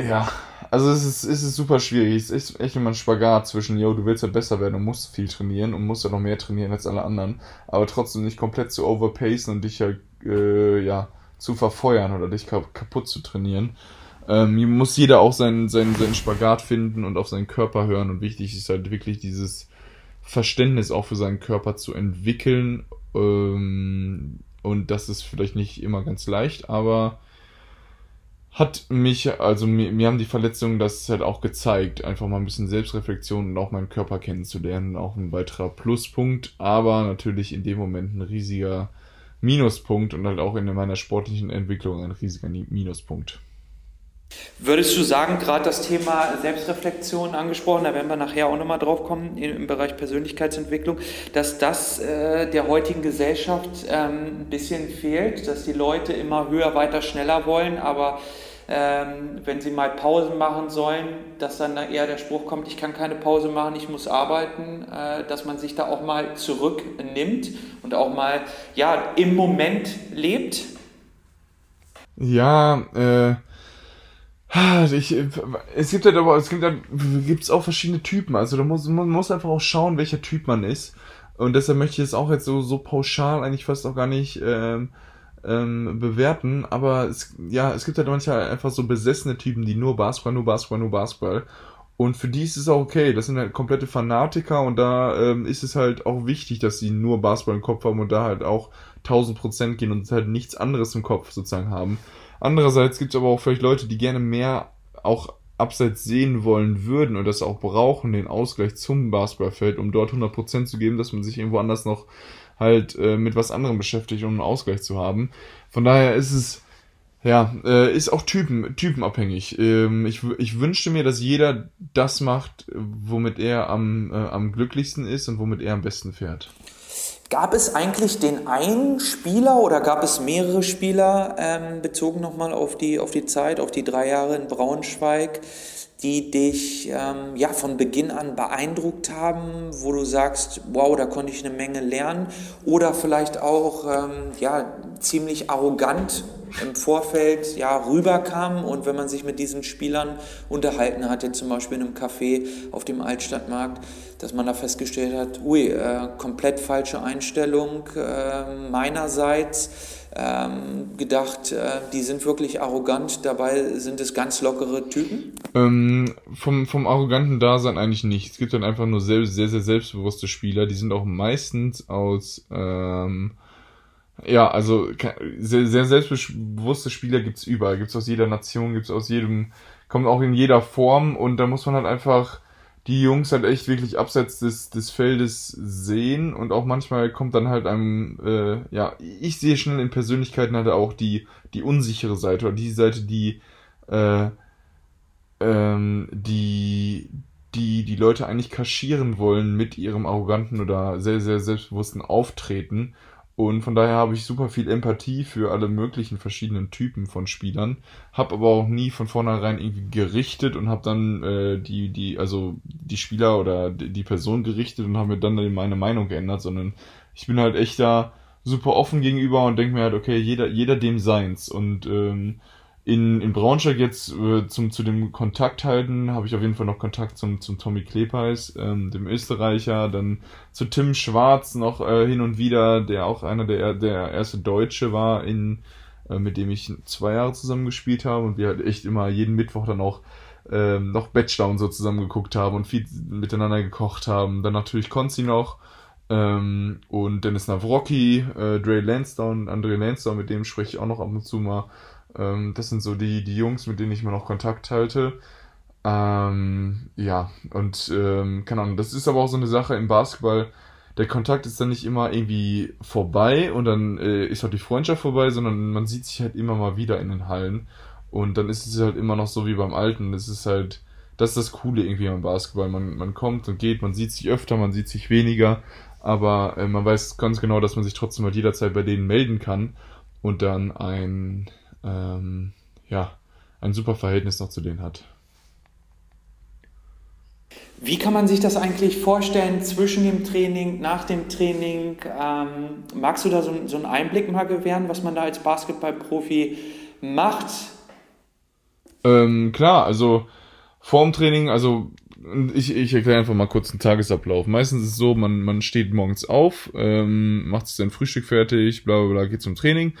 ja, also es ist, es ist super schwierig. Es ist echt immer ein Spagat zwischen, yo, du willst ja besser werden und musst viel trainieren und musst ja noch mehr trainieren als alle anderen, aber trotzdem nicht komplett zu overpacen und dich halt, äh, ja, zu verfeuern oder dich kaputt zu trainieren. Ähm, muss jeder auch seinen, seinen, seinen Spagat finden und auf seinen Körper hören und wichtig ist halt wirklich dieses Verständnis auch für seinen Körper zu entwickeln. Ähm, und das ist vielleicht nicht immer ganz leicht, aber hat mich, also mir, mir haben die Verletzungen das halt auch gezeigt, einfach mal ein bisschen Selbstreflexion und auch meinen Körper kennenzulernen, auch ein weiterer Pluspunkt, aber natürlich in dem Moment ein riesiger Minuspunkt und halt auch in meiner sportlichen Entwicklung ein riesiger Minuspunkt. Würdest du sagen, gerade das Thema Selbstreflexion angesprochen, da werden wir nachher auch nochmal drauf kommen im Bereich Persönlichkeitsentwicklung, dass das äh, der heutigen Gesellschaft ähm, ein bisschen fehlt, dass die Leute immer höher, weiter, schneller wollen, aber ähm, wenn sie mal Pause machen sollen, dass dann da eher der Spruch kommt, ich kann keine Pause machen, ich muss arbeiten, äh, dass man sich da auch mal zurücknimmt und auch mal ja, im Moment lebt? Ja, äh, ich, es gibt halt aber, es gibt halt, gibt's auch verschiedene Typen. Also da muss, man muss einfach auch schauen, welcher Typ man ist. Und deshalb möchte ich es auch jetzt so, so pauschal eigentlich fast auch gar nicht ähm, ähm, bewerten, aber es, ja, es gibt halt manchmal einfach so besessene Typen, die nur Basketball, nur Basketball, nur Basketball. Und für die ist es auch okay. Das sind halt komplette Fanatiker und da ähm, ist es halt auch wichtig, dass sie nur Basketball im Kopf haben und da halt auch 1000 Prozent gehen und halt nichts anderes im Kopf sozusagen haben. Andererseits gibt es aber auch vielleicht Leute, die gerne mehr auch abseits sehen wollen würden und das auch brauchen, den Ausgleich zum Basketballfeld, um dort 100% zu geben, dass man sich irgendwo anders noch halt äh, mit was anderem beschäftigt, um einen Ausgleich zu haben. Von daher ist es, ja, äh, ist auch Typen, typenabhängig. Ähm, ich, ich wünschte mir, dass jeder das macht, womit er am, äh, am glücklichsten ist und womit er am besten fährt. Gab es eigentlich den einen Spieler oder gab es mehrere Spieler, ähm, bezogen nochmal auf die, auf die Zeit, auf die drei Jahre in Braunschweig, die dich ähm, ja, von Beginn an beeindruckt haben, wo du sagst, wow, da konnte ich eine Menge lernen oder vielleicht auch ähm, ja, ziemlich arrogant im Vorfeld ja, rüberkam und wenn man sich mit diesen Spielern unterhalten hatte, zum Beispiel in einem Café auf dem Altstadtmarkt, dass man da festgestellt hat, ui, äh, komplett falsche Einstellung äh, meinerseits, gedacht, äh, die sind wirklich arrogant, dabei sind es ganz lockere Typen? Ähm, vom, vom arroganten Dasein eigentlich nicht. Es gibt dann einfach nur sehr, sehr, sehr selbstbewusste Spieler, die sind auch meistens aus... Ähm, ja, also sehr, sehr selbstbewusste Spieler gibt's überall. Gibt's aus jeder Nation, gibt's aus jedem, kommt auch in jeder Form und da muss man halt einfach die Jungs halt echt wirklich abseits des, des Feldes sehen und auch manchmal kommt dann halt einem, äh, ja, ich sehe schnell in Persönlichkeiten halt auch die, die unsichere Seite oder die Seite, die, äh, ähm, die, die die Leute eigentlich kaschieren wollen mit ihrem arroganten oder sehr, sehr selbstbewussten Auftreten und von daher habe ich super viel Empathie für alle möglichen verschiedenen Typen von Spielern, habe aber auch nie von vornherein irgendwie gerichtet und habe dann äh, die, die, also die Spieler oder die Person gerichtet und habe mir dann meine Meinung geändert, sondern ich bin halt echt da super offen gegenüber und denke mir halt, okay, jeder, jeder dem seins. Und ähm, in, in Braunschweig jetzt äh, zum, zu dem Kontakt halten, habe ich auf jeden Fall noch Kontakt zum, zum Tommy Klepeis, ähm, dem Österreicher, dann zu Tim Schwarz noch äh, hin und wieder, der auch einer der, der erste Deutsche war, in, äh, mit dem ich zwei Jahre zusammen gespielt habe und wir halt echt immer jeden Mittwoch dann auch ähm, noch Bachelor und so zusammen geguckt haben und viel miteinander gekocht haben. Dann natürlich Konzi noch ähm, und Dennis Navrocki, äh, Dre Lansdowne, Andre Lansdowne, mit dem spreche ich auch noch ab und zu mal. Ähm, das sind so die, die Jungs, mit denen ich immer noch Kontakt halte. Ähm, ja, und ähm, keine Ahnung, das ist aber auch so eine Sache im Basketball. Der Kontakt ist dann nicht immer irgendwie vorbei und dann äh, ist auch die Freundschaft vorbei, sondern man sieht sich halt immer mal wieder in den Hallen. Und dann ist es halt immer noch so wie beim Alten. Das ist halt, das ist das Coole irgendwie am Basketball. Man, man kommt und geht, man sieht sich öfter, man sieht sich weniger, aber äh, man weiß ganz genau, dass man sich trotzdem halt jederzeit bei denen melden kann und dann ein ähm, ja, ein super Verhältnis noch zu denen hat. Wie kann man sich das eigentlich vorstellen zwischen dem Training, nach dem Training? Ähm, magst du da so, so, einen Einblick mal gewähren, was man da als Basketballprofi macht? Ähm, klar, also vorm Training, also ich, ich erkläre einfach mal kurz den Tagesablauf. Meistens ist es so, man, man steht morgens auf, ähm, macht sich sein Frühstück fertig, bla bla bla, geht zum Training.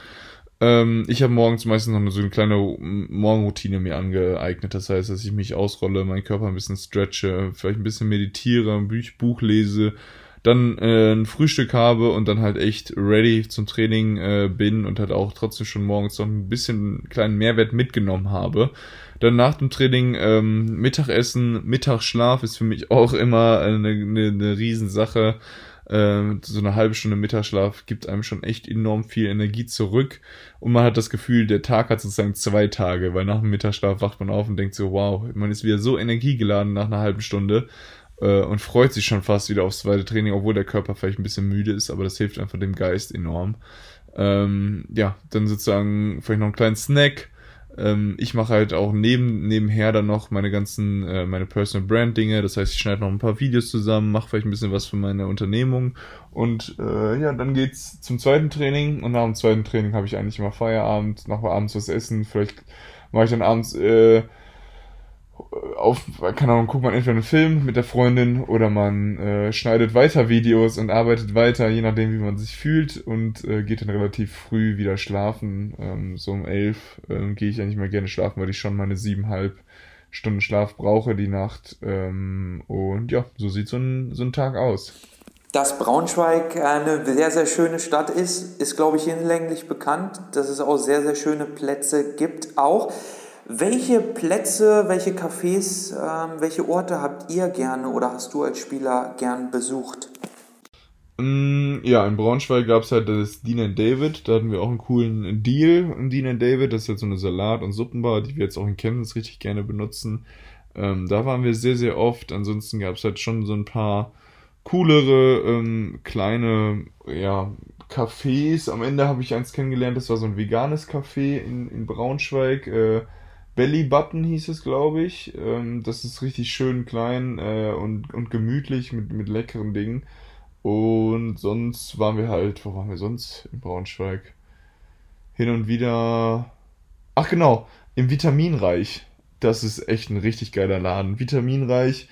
Ähm, ich habe morgens meistens noch so eine kleine Morgenroutine mir angeeignet. Das heißt, dass ich mich ausrolle, meinen Körper ein bisschen stretche, vielleicht ein bisschen meditiere, ein Buch lese, dann äh, ein Frühstück habe und dann halt echt ready zum Training äh, bin und halt auch trotzdem schon morgens noch ein bisschen kleinen Mehrwert mitgenommen habe. Dann nach dem Training ähm, Mittagessen, Mittagsschlaf ist für mich auch immer eine, eine, eine Riesensache. Ähm, so eine halbe Stunde Mittagsschlaf gibt einem schon echt enorm viel Energie zurück und man hat das Gefühl, der Tag hat sozusagen zwei Tage, weil nach dem Mittagsschlaf wacht man auf und denkt so, wow, man ist wieder so energiegeladen nach einer halben Stunde äh, und freut sich schon fast wieder aufs zweite Training, obwohl der Körper vielleicht ein bisschen müde ist, aber das hilft einfach dem Geist enorm. Ähm, ja, dann sozusagen vielleicht noch einen kleinen Snack, ähm, ich mache halt auch neben, nebenher dann noch meine ganzen, äh, meine Personal Brand Dinge. Das heißt, ich schneide noch ein paar Videos zusammen, mache vielleicht ein bisschen was für meine Unternehmung. Und äh, ja, dann geht's zum zweiten Training. Und nach dem zweiten Training habe ich eigentlich immer Feierabend, noch mal abends was essen. Vielleicht mache ich dann abends äh, auf, keine Ahnung, guckt man entweder einen Film mit der Freundin oder man äh, schneidet weiter Videos und arbeitet weiter, je nachdem, wie man sich fühlt und äh, geht dann relativ früh wieder schlafen. Ähm, so um elf ähm, gehe ich eigentlich mal gerne schlafen, weil ich schon meine siebeneinhalb Stunden Schlaf brauche die Nacht. Ähm, und ja, so sieht so ein, so ein Tag aus. Dass Braunschweig eine sehr, sehr schöne Stadt ist, ist, glaube ich, hinlänglich bekannt, dass es auch sehr, sehr schöne Plätze gibt auch. Welche Plätze, welche Cafés, ähm, welche Orte habt ihr gerne oder hast du als Spieler gern besucht? Mm, ja, in Braunschweig gab es halt das Dean David, da hatten wir auch einen coolen Deal im Dean David, das ist halt so eine Salat- und Suppenbar, die wir jetzt auch in Chemnitz richtig gerne benutzen. Ähm, da waren wir sehr, sehr oft, ansonsten gab es halt schon so ein paar coolere, ähm, kleine, ja, Cafés. Am Ende habe ich eins kennengelernt, das war so ein veganes Café in, in Braunschweig, äh, Belly Button hieß es, glaube ich. Ähm, das ist richtig schön klein äh, und, und gemütlich mit, mit leckeren Dingen. Und sonst waren wir halt, wo waren wir sonst in Braunschweig? Hin und wieder. Ach genau, im Vitaminreich. Das ist echt ein richtig geiler Laden. Vitaminreich.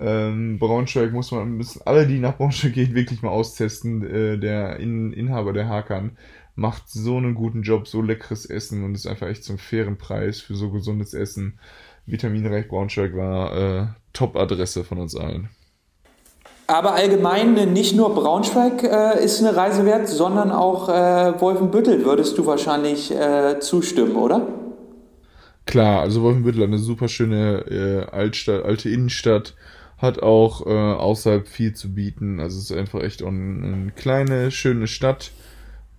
Ähm, Braunschweig muss man, müssen alle, die nach Braunschweig gehen, wirklich mal austesten. Äh, der In Inhaber der Hakan macht so einen guten Job, so leckeres Essen und ist einfach echt zum fairen Preis für so gesundes Essen. Vitaminreich Braunschweig war äh, Top-Adresse von uns allen. Aber allgemein äh, nicht nur Braunschweig äh, ist eine Reise wert, sondern auch äh, Wolfenbüttel würdest du wahrscheinlich äh, zustimmen, oder? Klar, also Wolfenbüttel eine super schöne äh, Altstadt, alte Innenstadt, hat auch äh, außerhalb viel zu bieten. Also es ist einfach echt eine, eine kleine, schöne Stadt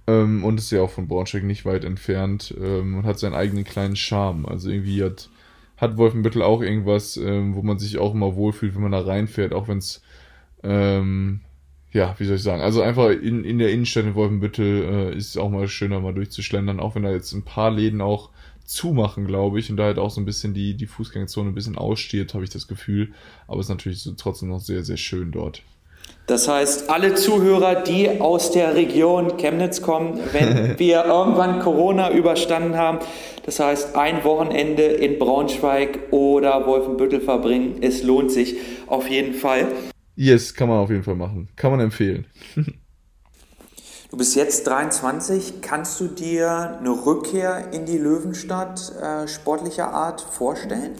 ähm, und ist ja auch von Braunschweig nicht weit entfernt ähm, und hat seinen eigenen kleinen Charme. Also irgendwie hat, hat Wolfenbüttel auch irgendwas, ähm, wo man sich auch immer wohlfühlt, wenn man da reinfährt, auch wenn es, ähm, ja, wie soll ich sagen, also einfach in, in der Innenstadt in Wolfenbüttel äh, ist es auch mal schöner, mal durchzuschlendern, auch wenn da jetzt ein paar Läden auch zumachen, glaube ich, und da halt auch so ein bisschen die, die Fußgängerzone ein bisschen aussteht, habe ich das Gefühl. Aber es ist natürlich so trotzdem noch sehr, sehr schön dort. Das heißt, alle Zuhörer, die aus der Region Chemnitz kommen, wenn wir irgendwann Corona überstanden haben, das heißt ein Wochenende in Braunschweig oder Wolfenbüttel verbringen, es lohnt sich auf jeden Fall. Yes, kann man auf jeden Fall machen. Kann man empfehlen. du bist jetzt 23. Kannst du dir eine Rückkehr in die Löwenstadt äh, sportlicher Art vorstellen?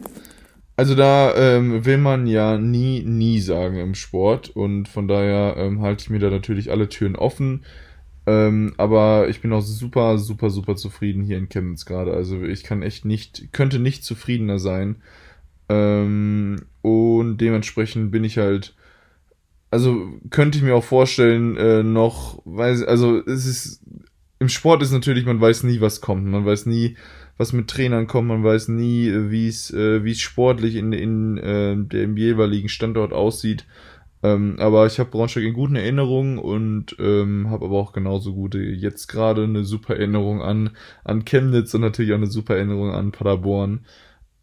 Also da ähm, will man ja nie, nie sagen im Sport und von daher ähm, halte ich mir da natürlich alle Türen offen. Ähm, aber ich bin auch super, super, super zufrieden hier in Chemnitz gerade. Also ich kann echt nicht, könnte nicht zufriedener sein. Ähm, und dementsprechend bin ich halt, also könnte ich mir auch vorstellen, äh, noch, weil, also es ist, im Sport ist natürlich, man weiß nie, was kommt. Man weiß nie, was mit Trainern kommt. Man weiß nie, wie es äh, wie es sportlich in, in äh, dem jeweiligen Standort aussieht. Ähm, aber ich habe Braunschweig in guten Erinnerungen und ähm, habe aber auch genauso gute, jetzt gerade eine super Erinnerung an, an Chemnitz und natürlich auch eine super Erinnerung an Paderborn.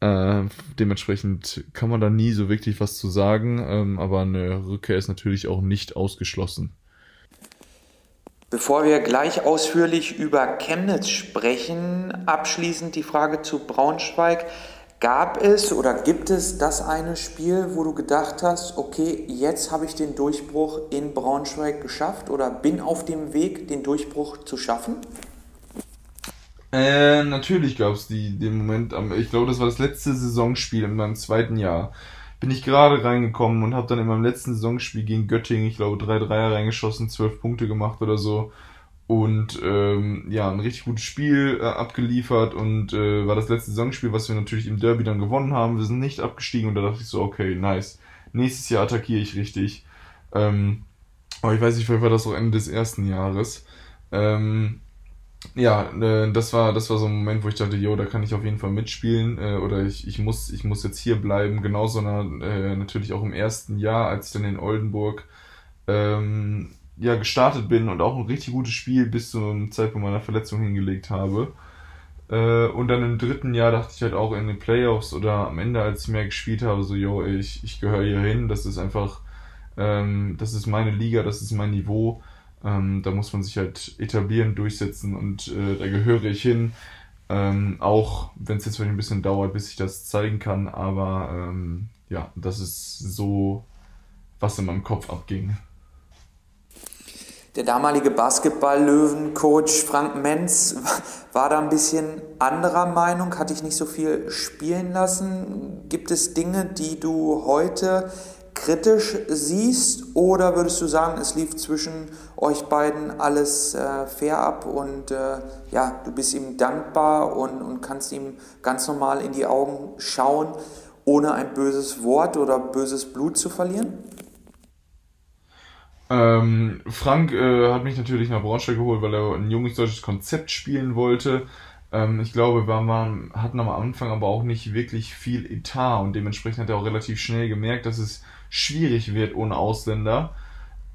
Äh, dementsprechend kann man da nie so wirklich was zu sagen, ähm, aber eine Rückkehr ist natürlich auch nicht ausgeschlossen. Bevor wir gleich ausführlich über Chemnitz sprechen, abschließend die Frage zu Braunschweig. Gab es oder gibt es das eine Spiel, wo du gedacht hast, okay, jetzt habe ich den Durchbruch in Braunschweig geschafft oder bin auf dem Weg, den Durchbruch zu schaffen? Äh, natürlich gab es die, den Moment, ich glaube, das war das letzte Saisonspiel in meinem zweiten Jahr. Bin ich gerade reingekommen und habe dann in meinem letzten Saisonspiel gegen Göttingen, ich glaube, drei Dreier reingeschossen, zwölf Punkte gemacht oder so. Und ähm, ja, ein richtig gutes Spiel äh, abgeliefert und äh, war das letzte Saisonspiel, was wir natürlich im Derby dann gewonnen haben. Wir sind nicht abgestiegen und da dachte ich so, okay, nice. Nächstes Jahr attackiere ich richtig. Ähm, aber ich weiß nicht, vielleicht war das auch Ende des ersten Jahres. Ähm, ja, äh, das war das war so ein Moment, wo ich dachte, jo, da kann ich auf jeden Fall mitspielen äh, oder ich, ich muss ich muss jetzt hier bleiben. Genauso äh, natürlich auch im ersten Jahr, als ich dann in Oldenburg ähm, ja gestartet bin und auch ein richtig gutes Spiel bis zum Zeitpunkt meiner Verletzung hingelegt habe. Und dann im dritten Jahr dachte ich halt auch in den Playoffs oder am Ende, als ich mehr gespielt habe, so, yo, ich, ich gehöre hier hin, das ist einfach, ähm, das ist meine Liga, das ist mein Niveau ähm, da muss man sich halt etablieren, durchsetzen und äh, da gehöre ich hin. Ähm, auch wenn es jetzt vielleicht ein bisschen dauert, bis ich das zeigen kann, aber ähm, ja, das ist so, was in meinem Kopf abging. Der damalige Basketball-Löwen-Coach Frank Menz war da ein bisschen anderer Meinung, hatte ich nicht so viel spielen lassen. Gibt es Dinge, die du heute kritisch siehst oder würdest du sagen, es lief zwischen euch beiden alles äh, fair ab und äh, ja, du bist ihm dankbar und, und kannst ihm ganz normal in die Augen schauen, ohne ein böses Wort oder böses Blut zu verlieren? Ähm, Frank äh, hat mich natürlich nach Braunschweig geholt, weil er ein junges deutsches Konzept spielen wollte. Ähm, ich glaube, wir waren, hatten am Anfang aber auch nicht wirklich viel Etat und dementsprechend hat er auch relativ schnell gemerkt, dass es schwierig wird ohne Ausländer.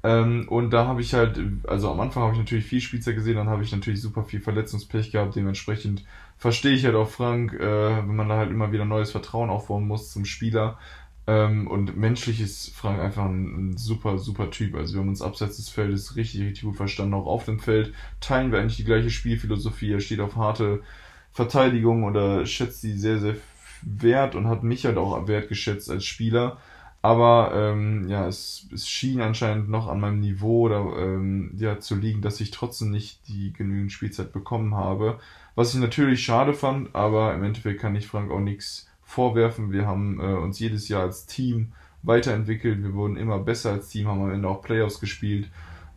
Ähm, und da habe ich halt, also am Anfang habe ich natürlich viel Spielzeit gesehen, dann habe ich natürlich super viel Verletzungspech gehabt. Dementsprechend verstehe ich halt auch Frank, äh, wenn man da halt immer wieder neues Vertrauen aufbauen muss zum Spieler. Ähm, und menschlich ist Frank einfach ein, ein, super, super Typ. Also wir haben uns abseits des Feldes richtig, richtig gut verstanden. Auch auf dem Feld teilen wir eigentlich die gleiche Spielphilosophie. Er steht auf harte Verteidigung oder schätzt die sehr, sehr wert und hat mich halt auch wertgeschätzt als Spieler. Aber ähm, ja, es, es schien anscheinend noch an meinem Niveau oder, ähm, ja, zu liegen, dass ich trotzdem nicht die genügend Spielzeit bekommen habe. Was ich natürlich schade fand, aber im Endeffekt kann ich Frank auch nichts vorwerfen. Wir haben äh, uns jedes Jahr als Team weiterentwickelt. Wir wurden immer besser als Team, haben am Ende auch Playoffs gespielt.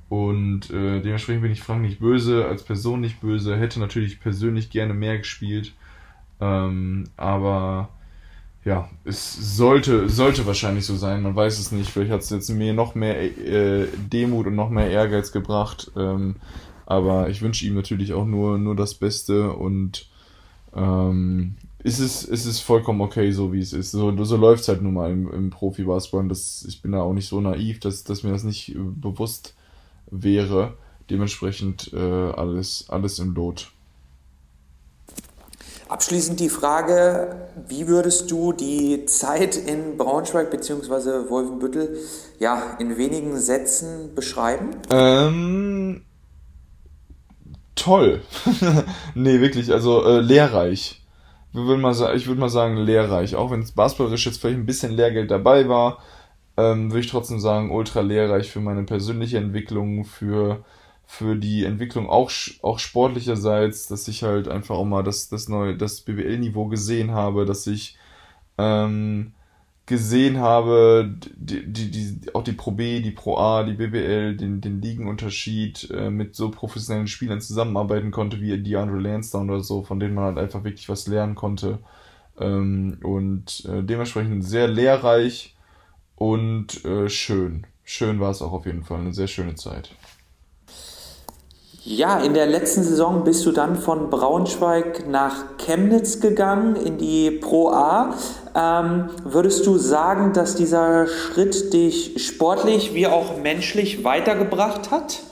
Und äh, dementsprechend bin ich Frank nicht böse, als Person nicht böse. Hätte natürlich persönlich gerne mehr gespielt. Ähm, aber ja, es sollte, sollte wahrscheinlich so sein, man weiß es nicht. Vielleicht hat es jetzt mir noch mehr äh, Demut und noch mehr Ehrgeiz gebracht. Ähm, aber ich wünsche ihm natürlich auch nur, nur das Beste und ähm, ist es, ist es vollkommen okay, so wie es ist. So, so läuft es halt nun mal im, im Profi-Basketball. Ich bin da auch nicht so naiv, dass, dass mir das nicht bewusst wäre. Dementsprechend äh, alles, alles im Lot. Abschließend die Frage, wie würdest du die Zeit in Braunschweig bzw. Wolfenbüttel ja, in wenigen Sätzen beschreiben? Ähm, toll. nee, wirklich, also äh, lehrreich. Ich würde mal, würd mal sagen, lehrreich. Auch wenn es basketballerisch jetzt vielleicht ein bisschen Lehrgeld dabei war, ähm, würde ich trotzdem sagen, ultra lehrreich für meine persönliche Entwicklung, für für die Entwicklung auch, auch sportlicherseits, dass ich halt einfach auch mal das, das neue, das BWL-Niveau gesehen habe, dass ich ähm, gesehen habe, die, die, die, auch die Pro B, die Pro A, die BWL, den, den Ligenunterschied äh, mit so professionellen Spielern zusammenarbeiten konnte, wie DeAndre Lansdowne oder so, von denen man halt einfach wirklich was lernen konnte. Ähm, und äh, dementsprechend sehr lehrreich und äh, schön. Schön war es auch auf jeden Fall, eine sehr schöne Zeit. Ja, in der letzten Saison bist du dann von Braunschweig nach Chemnitz gegangen in die Pro A. Ähm, würdest du sagen, dass dieser Schritt dich sportlich wie auch menschlich weitergebracht hat?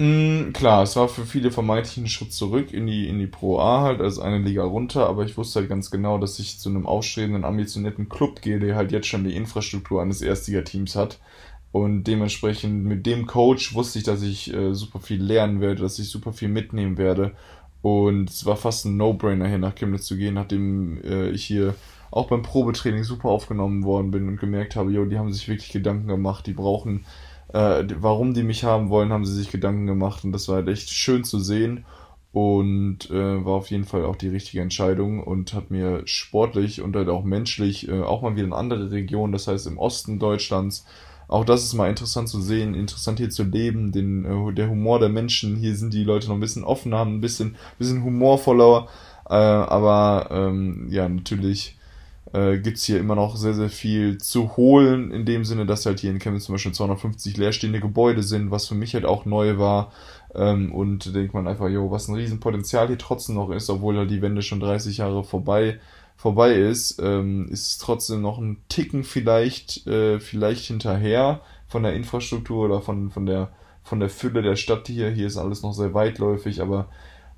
Mm, klar, es war für viele vermeintlich ein Schritt zurück in die, in die Pro A halt, also eine Liga runter, aber ich wusste halt ganz genau, dass ich zu einem aufstrebenden, ambitionierten Club gehe, der halt jetzt schon die Infrastruktur eines Erstligateams hat. Und dementsprechend mit dem Coach wusste ich, dass ich äh, super viel lernen werde, dass ich super viel mitnehmen werde. Und es war fast ein No-Brainer, hier nach Chemnitz zu gehen, nachdem äh, ich hier auch beim Probetraining super aufgenommen worden bin und gemerkt habe, jo, die haben sich wirklich Gedanken gemacht, die brauchen, äh, warum die mich haben wollen, haben sie sich Gedanken gemacht und das war halt echt schön zu sehen und äh, war auf jeden Fall auch die richtige Entscheidung und hat mir sportlich und halt auch menschlich äh, auch mal wieder eine andere Region, das heißt im Osten Deutschlands, auch das ist mal interessant zu sehen, interessant hier zu leben, den, äh, der Humor der Menschen. Hier sind die Leute noch ein bisschen offener, haben ein bisschen, bisschen humorvoller. Äh, aber ähm, ja, natürlich äh, gibt hier immer noch sehr, sehr viel zu holen, in dem Sinne, dass halt hier in Chemnitz zum Beispiel 250 leerstehende Gebäude sind, was für mich halt auch neu war. Ähm, und denkt man einfach, jo, was ein Riesenpotenzial hier trotzdem noch ist, obwohl halt die Wende schon 30 Jahre vorbei vorbei ist, ähm, ist es trotzdem noch ein Ticken vielleicht, äh, vielleicht hinterher von der Infrastruktur oder von, von der, von der Fülle der Stadt hier. Hier ist alles noch sehr weitläufig, aber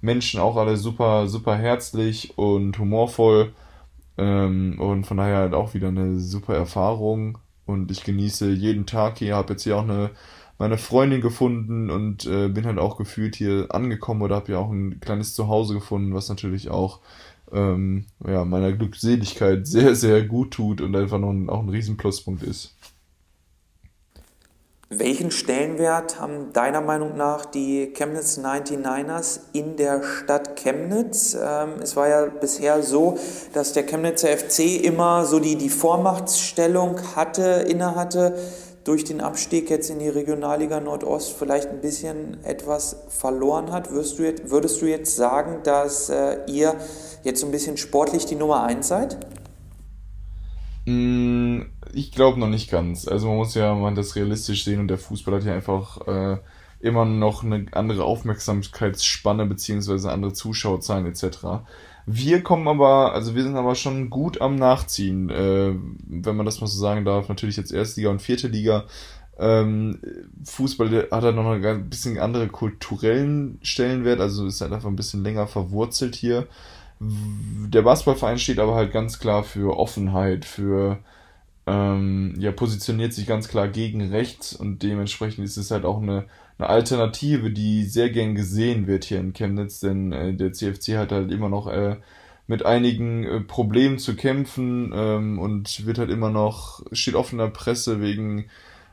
Menschen auch alle super, super herzlich und humorvoll. Ähm, und von daher halt auch wieder eine super Erfahrung. Und ich genieße jeden Tag hier, habe jetzt hier auch eine meine Freundin gefunden und äh, bin halt auch gefühlt hier angekommen oder habe hier auch ein kleines Zuhause gefunden, was natürlich auch ähm, ja, meiner Glückseligkeit sehr, sehr gut tut und einfach noch ein, auch ein Riesenpluspunkt ist. Welchen Stellenwert haben deiner Meinung nach die Chemnitz 99ers in der Stadt Chemnitz? Ähm, es war ja bisher so, dass der Chemnitzer FC immer so die, die Vormachtstellung hatte, innehatte durch den Abstieg jetzt in die Regionalliga Nordost vielleicht ein bisschen etwas verloren hat. Würdest du jetzt, würdest du jetzt sagen, dass äh, ihr jetzt so ein bisschen sportlich die Nummer 1 seid? Mm, ich glaube noch nicht ganz. Also man muss ja man das realistisch sehen und der Fußball hat ja einfach äh, immer noch eine andere Aufmerksamkeitsspanne beziehungsweise andere Zuschauerzahlen etc. Wir kommen aber, also wir sind aber schon gut am Nachziehen, äh, wenn man das mal so sagen darf. Natürlich jetzt Erstliga und Vierte Liga. Ähm, Fußball hat halt noch ein bisschen andere kulturellen Stellenwert, also ist halt einfach ein bisschen länger verwurzelt hier. Der Basketballverein steht aber halt ganz klar für Offenheit, für ähm, ja, positioniert sich ganz klar gegen rechts und dementsprechend ist es halt auch eine eine Alternative, die sehr gern gesehen wird hier in Chemnitz, denn äh, der CFC hat halt immer noch äh, mit einigen äh, Problemen zu kämpfen ähm, und wird halt immer noch, steht der Presse wegen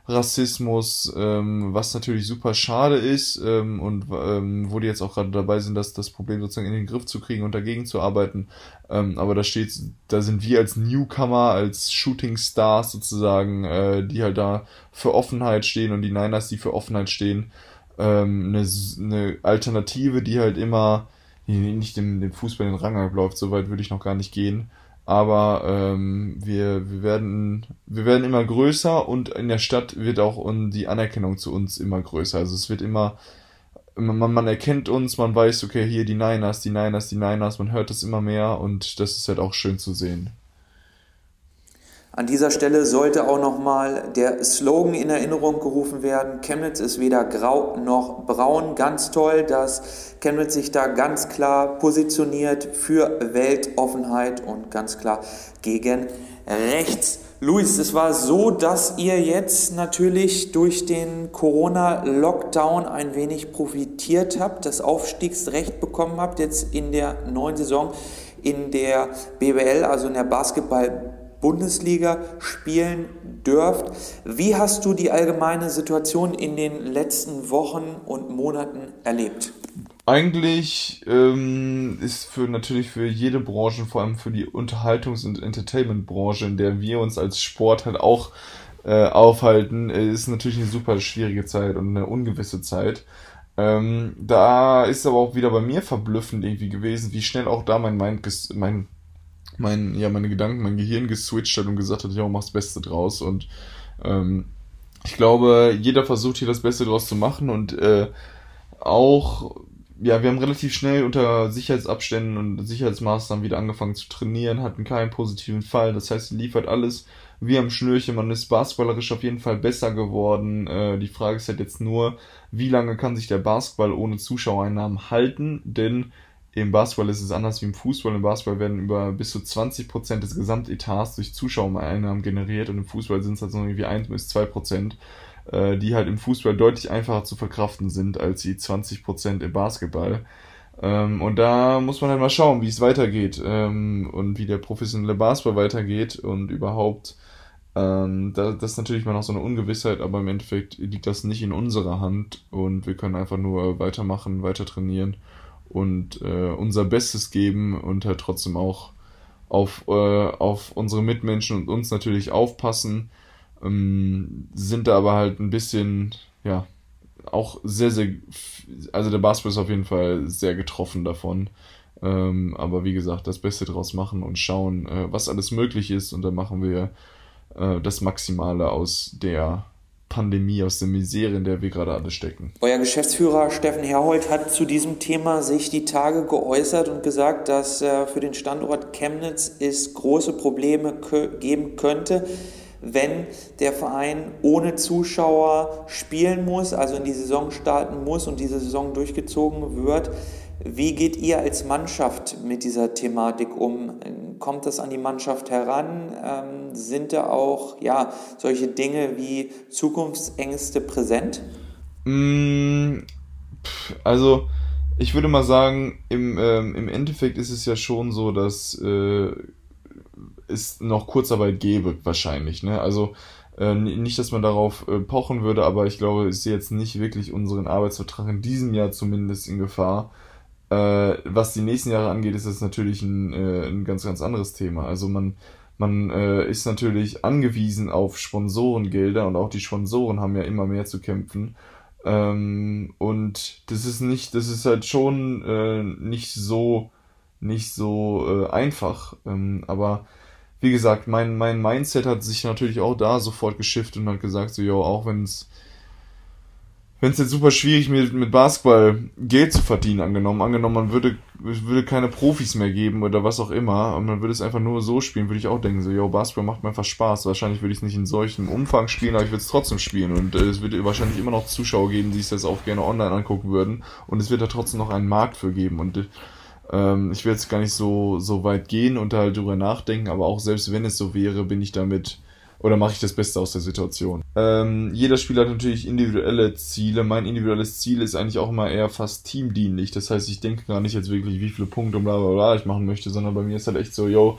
Rassismus, ähm, was natürlich super schade ist ähm, und ähm, wo die jetzt auch gerade dabei sind, das, das Problem sozusagen in den Griff zu kriegen und dagegen zu arbeiten. Ähm, aber da steht, da sind wir als Newcomer, als Shooting Stars sozusagen, äh, die halt da für Offenheit stehen und die Niners, die für Offenheit stehen, ähm, eine, eine Alternative, die halt immer nicht dem, dem Fußball den Rang abläuft, so weit würde ich noch gar nicht gehen aber ähm, wir, wir, werden, wir werden immer größer und in der Stadt wird auch die Anerkennung zu uns immer größer. Also es wird immer, man, man erkennt uns, man weiß, okay, hier die Niners, die Niners, die Niners, man hört es immer mehr und das ist halt auch schön zu sehen. An dieser Stelle sollte auch nochmal der Slogan in Erinnerung gerufen werden. Chemnitz ist weder grau noch braun. Ganz toll, dass Chemnitz sich da ganz klar positioniert für Weltoffenheit und ganz klar gegen rechts. Luis, es war so, dass ihr jetzt natürlich durch den Corona-Lockdown ein wenig profitiert habt, das Aufstiegsrecht bekommen habt, jetzt in der neuen Saison in der BBL, also in der Basketball Bundesliga spielen dürft. Wie hast du die allgemeine Situation in den letzten Wochen und Monaten erlebt? Eigentlich ähm, ist für natürlich für jede Branche, vor allem für die Unterhaltungs- und Entertainment-Branche, in der wir uns als Sport halt auch äh, aufhalten, äh, ist natürlich eine super schwierige Zeit und eine ungewisse Zeit. Ähm, da ist aber auch wieder bei mir verblüffend irgendwie gewesen, wie schnell auch da mein Mind, mein mein, ja, meine Gedanken, mein Gehirn geswitcht hat und gesagt hat, ja, mach das Beste draus. Und ähm, ich glaube, jeder versucht hier das Beste draus zu machen und äh, auch ja, wir haben relativ schnell unter Sicherheitsabständen und Sicherheitsmaßnahmen wieder angefangen zu trainieren, hatten keinen positiven Fall. Das heißt, liefert alles wie am Schnürchen. Man ist basketballerisch auf jeden Fall besser geworden. Äh, die Frage ist halt jetzt nur, wie lange kann sich der Basketball ohne Zuschauereinnahmen halten? Denn im Basketball ist es anders wie im Fußball. Im Basketball werden über bis zu 20% des Gesamtetats durch Zuschauereinnahmen generiert und im Fußball sind es halt so irgendwie 1 bis 2%, äh, die halt im Fußball deutlich einfacher zu verkraften sind als die 20% im Basketball. Ähm, und da muss man halt mal schauen, wie es weitergeht ähm, und wie der professionelle Basketball weitergeht und überhaupt ähm, da, das ist natürlich mal noch so eine Ungewissheit, aber im Endeffekt liegt das nicht in unserer Hand und wir können einfach nur weitermachen, weiter trainieren und äh, unser Bestes geben und halt trotzdem auch auf, äh, auf unsere Mitmenschen und uns natürlich aufpassen. Ähm, sind da aber halt ein bisschen, ja, auch sehr, sehr, also der Basketball ist auf jeden Fall sehr getroffen davon. Ähm, aber wie gesagt, das Beste draus machen und schauen, äh, was alles möglich ist. Und dann machen wir äh, das Maximale aus der Pandemie, aus der Misere, in der wir gerade alle stecken. Euer Geschäftsführer Steffen Herhold hat zu diesem Thema sich die Tage geäußert und gesagt, dass äh, für den Standort Chemnitz es große Probleme geben könnte, wenn der Verein ohne Zuschauer spielen muss, also in die Saison starten muss und diese Saison durchgezogen wird. Wie geht ihr als Mannschaft mit dieser Thematik um? Kommt das an die Mannschaft heran? Ähm, sind da auch ja, solche Dinge wie Zukunftsängste präsent? Mm, also, ich würde mal sagen, im, ähm, im Endeffekt ist es ja schon so, dass äh, es noch Kurzarbeit gäbe, wahrscheinlich. Ne? Also, äh, nicht, dass man darauf äh, pochen würde, aber ich glaube, ich sehe jetzt nicht wirklich unseren Arbeitsvertrag in diesem Jahr zumindest in Gefahr. Äh, was die nächsten Jahre angeht, ist das natürlich ein, äh, ein ganz, ganz anderes Thema. Also man, man äh, ist natürlich angewiesen auf Sponsorengelder und auch die Sponsoren haben ja immer mehr zu kämpfen. Ähm, und das ist nicht, das ist halt schon äh, nicht so, nicht so äh, einfach. Ähm, aber wie gesagt, mein, mein Mindset hat sich natürlich auch da sofort geschiftet und hat gesagt, so, jo, auch wenn es wenn es jetzt super schwierig mit, mit Basketball Geld zu verdienen, angenommen, angenommen, man würde, würde keine Profis mehr geben oder was auch immer, und man würde es einfach nur so spielen, würde ich auch denken, so, yo, Basketball macht mir einfach Spaß. Wahrscheinlich würde ich es nicht in solchem Umfang spielen, aber ich würde es trotzdem spielen. Und äh, es würde wahrscheinlich immer noch Zuschauer geben, die sich das auch gerne online angucken würden. Und es wird da trotzdem noch einen Markt für geben. Und ähm, ich will jetzt gar nicht so, so weit gehen und da halt drüber nachdenken, aber auch selbst wenn es so wäre, bin ich damit oder mache ich das Beste aus der Situation? Ähm, jeder Spieler hat natürlich individuelle Ziele. Mein individuelles Ziel ist eigentlich auch immer eher fast teamdienlich. Das heißt, ich denke gar nicht jetzt wirklich, wie viele Punkte und bla bla bla ich machen möchte, sondern bei mir ist halt echt so, yo,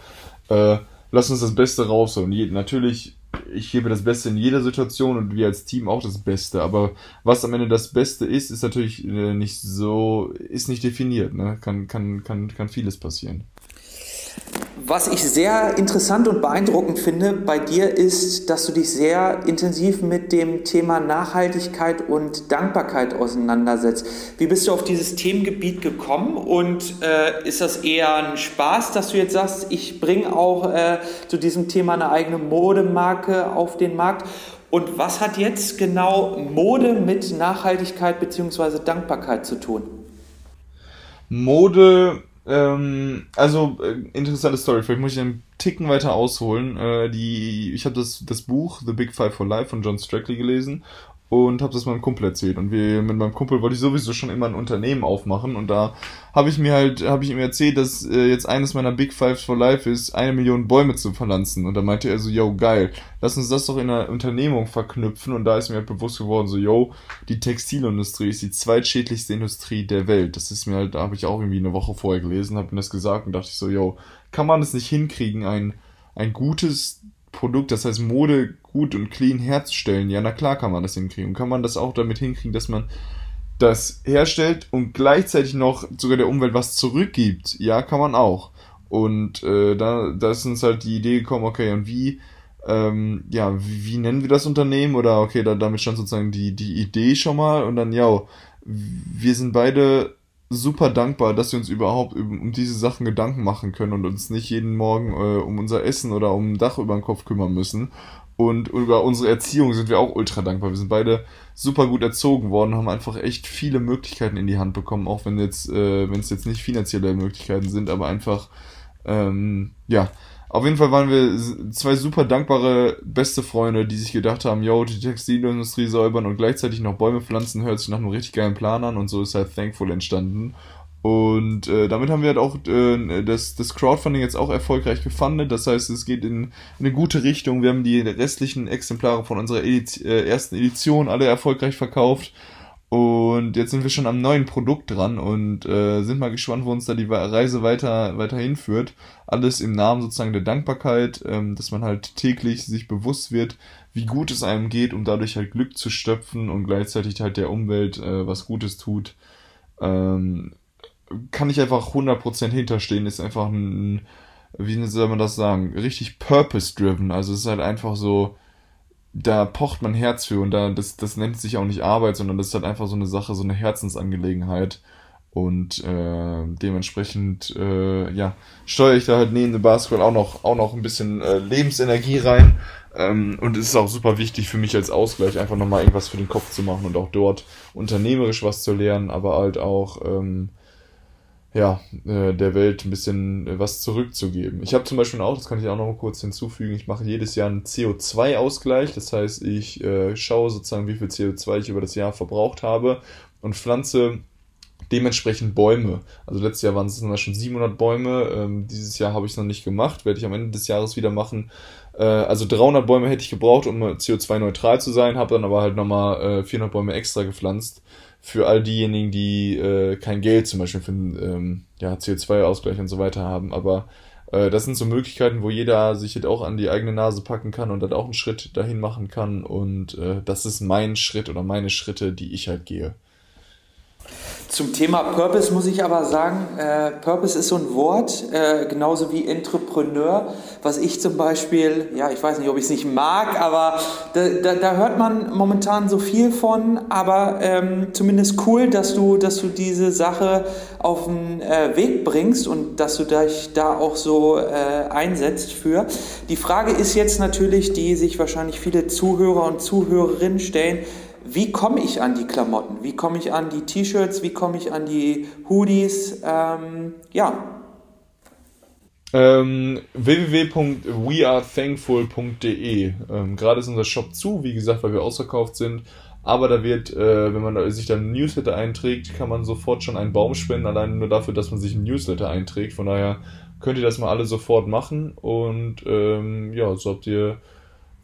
äh, lass uns das Beste rausholen. Je, natürlich, ich gebe das Beste in jeder Situation und wir als Team auch das Beste. Aber was am Ende das Beste ist, ist natürlich äh, nicht so, ist nicht definiert. Ne? Kann, kann, kann, kann vieles passieren. Was ich sehr interessant und beeindruckend finde bei dir ist, dass du dich sehr intensiv mit dem Thema Nachhaltigkeit und Dankbarkeit auseinandersetzt. Wie bist du auf dieses Themengebiet gekommen und äh, ist das eher ein Spaß, dass du jetzt sagst, ich bringe auch äh, zu diesem Thema eine eigene Modemarke auf den Markt? Und was hat jetzt genau Mode mit Nachhaltigkeit bzw. Dankbarkeit zu tun? Mode ähm, also, äh, interessante Story. Vielleicht muss ich einen Ticken weiter ausholen. Äh, die, ich habe das, das Buch The Big Five for Life von John Strackley gelesen und habe das meinem Kumpel erzählt. Und wir, mit meinem Kumpel wollte ich sowieso schon immer ein Unternehmen aufmachen. Und da habe ich mir halt, habe ich ihm erzählt, dass äh, jetzt eines meiner Big Fives for Life ist, eine Million Bäume zu pflanzen. Und da meinte er so, yo, geil, lass uns das doch in einer Unternehmung verknüpfen. Und da ist mir halt bewusst geworden, so, yo, die Textilindustrie ist die zweitschädlichste Industrie der Welt. Das ist mir halt, da habe ich auch irgendwie eine Woche vorher gelesen, habe mir das gesagt und dachte ich so, yo, kann man es nicht hinkriegen, ein, ein gutes Produkt, das heißt Mode gut und clean herzustellen, ja, na klar kann man das hinkriegen. Und kann man das auch damit hinkriegen, dass man das herstellt und gleichzeitig noch sogar der Umwelt was zurückgibt? Ja, kann man auch. Und äh, da, da ist uns halt die Idee gekommen, okay, und wie, ähm, ja, wie, wie nennen wir das Unternehmen? Oder okay, da, damit stand sozusagen die, die Idee schon mal und dann, ja, wir sind beide super dankbar, dass wir uns überhaupt um diese Sachen Gedanken machen können und uns nicht jeden Morgen äh, um unser Essen oder um ein Dach über den Kopf kümmern müssen. Und über unsere Erziehung sind wir auch ultra dankbar. Wir sind beide super gut erzogen worden, haben einfach echt viele Möglichkeiten in die Hand bekommen, auch wenn jetzt, äh, wenn es jetzt nicht finanzielle Möglichkeiten sind, aber einfach, ähm, ja, auf jeden Fall waren wir zwei super dankbare beste Freunde, die sich gedacht haben, yo, die Textilindustrie säubern und gleichzeitig noch Bäume pflanzen, hört sich nach einem richtig geilen Plan an und so ist halt Thankful entstanden. Und äh, damit haben wir halt auch äh, das, das Crowdfunding jetzt auch erfolgreich gefundet. Das heißt, es geht in, in eine gute Richtung. Wir haben die restlichen Exemplare von unserer Ediz äh, ersten Edition alle erfolgreich verkauft. Und jetzt sind wir schon am neuen Produkt dran und äh, sind mal gespannt, wo uns da die Reise weiter, weiter hinführt. Alles im Namen sozusagen der Dankbarkeit, ähm, dass man halt täglich sich bewusst wird, wie gut es einem geht, um dadurch halt Glück zu stöpfen und gleichzeitig halt der Umwelt äh, was Gutes tut. Ähm, kann ich einfach 100% hinterstehen, ist einfach ein, wie soll man das sagen, richtig purpose-driven. Also es ist halt einfach so, da pocht man Herz für und da, das, das nennt sich auch nicht Arbeit, sondern das ist halt einfach so eine Sache, so eine Herzensangelegenheit. Und äh, dementsprechend, äh, ja, steuere ich da halt neben dem Basketball auch noch, auch noch ein bisschen äh, Lebensenergie rein. Ähm, und es ist auch super wichtig für mich als Ausgleich, einfach nochmal irgendwas für den Kopf zu machen und auch dort unternehmerisch was zu lernen, aber halt auch ähm, ja, äh, der Welt ein bisschen äh, was zurückzugeben. Ich habe zum Beispiel auch, das kann ich auch noch mal kurz hinzufügen, ich mache jedes Jahr einen CO2-Ausgleich. Das heißt, ich äh, schaue sozusagen, wie viel CO2 ich über das Jahr verbraucht habe und pflanze dementsprechend Bäume. Also letztes Jahr waren es Beispiel 700 Bäume. Ähm, dieses Jahr habe ich es noch nicht gemacht, werde ich am Ende des Jahres wieder machen. Äh, also 300 Bäume hätte ich gebraucht, um CO2-neutral zu sein, habe dann aber halt nochmal äh, 400 Bäume extra gepflanzt für all diejenigen, die äh, kein Geld zum Beispiel für ähm, ja, CO2-Ausgleich und so weiter haben. Aber äh, das sind so Möglichkeiten, wo jeder sich halt auch an die eigene Nase packen kann und dann auch einen Schritt dahin machen kann. Und äh, das ist mein Schritt oder meine Schritte, die ich halt gehe. Zum Thema Purpose muss ich aber sagen, äh, Purpose ist so ein Wort, äh, genauso wie Entrepreneur, was ich zum Beispiel, ja, ich weiß nicht, ob ich es nicht mag, aber da, da, da, hört man momentan so viel von, aber ähm, zumindest cool, dass du, dass du diese Sache auf den äh, Weg bringst und dass du dich da auch so äh, einsetzt für. Die Frage ist jetzt natürlich, die sich wahrscheinlich viele Zuhörer und Zuhörerinnen stellen, wie komme ich an die Klamotten? Wie komme ich an die T-Shirts? Wie komme ich an die Hoodies? Ähm, ja. Ähm, www.wearethankful.de ähm, Gerade ist unser Shop zu, wie gesagt, weil wir ausverkauft sind. Aber da wird, äh, wenn man sich dann Newsletter einträgt, kann man sofort schon einen Baum spenden, allein nur dafür, dass man sich ein Newsletter einträgt. Von daher könnt ihr das mal alle sofort machen. Und ähm, ja, so habt ihr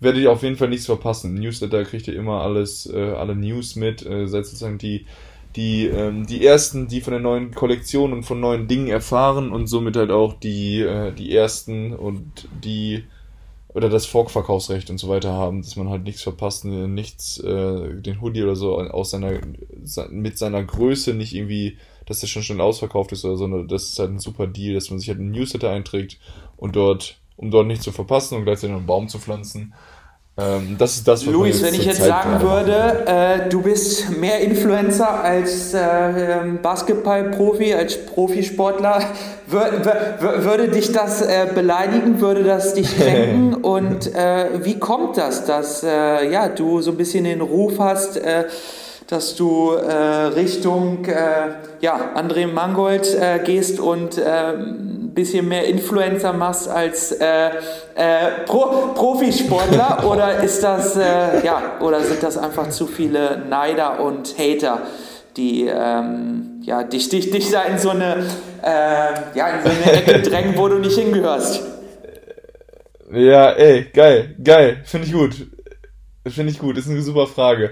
werdet ihr auf jeden Fall nichts verpassen. Im Newsletter kriegt ihr immer alles, äh, alle News mit, äh, seid sozusagen die, die, ähm, die ersten, die von der neuen Kollektion und von neuen Dingen erfahren und somit halt auch die, äh, die ersten und die oder das Vorverkaufsrecht und so weiter haben, dass man halt nichts verpasst, nichts, äh, den Hoodie oder so aus seiner, mit seiner Größe nicht irgendwie, dass der schon schon ausverkauft ist oder so, sondern das ist halt ein super Deal, dass man sich halt einen Newsletter einträgt und dort um dort nicht zu verpassen und gleichzeitig einen Baum zu pflanzen. Ähm, das ist das, was Luis, wenn ich jetzt Zeit sagen würde, äh, du bist mehr Influencer als äh, ähm, Basketballprofi, als Profisportler, würde dich das äh, beleidigen, würde das dich kränken? und äh, wie kommt das, dass äh, ja, du so ein bisschen den Ruf hast, äh, dass du Richtung ja, André Mangold gehst und bisschen mehr Influencer machst als äh, äh, Pro Profisportler oder ist das äh, ja oder sind das einfach zu viele Neider und Hater, die ähm, ja dich, dich, dich da in so eine äh, ja in so eine Ecke drängen, wo du nicht hingehörst? Ja, ey, geil, geil, finde ich gut, finde ich gut, ist eine super Frage.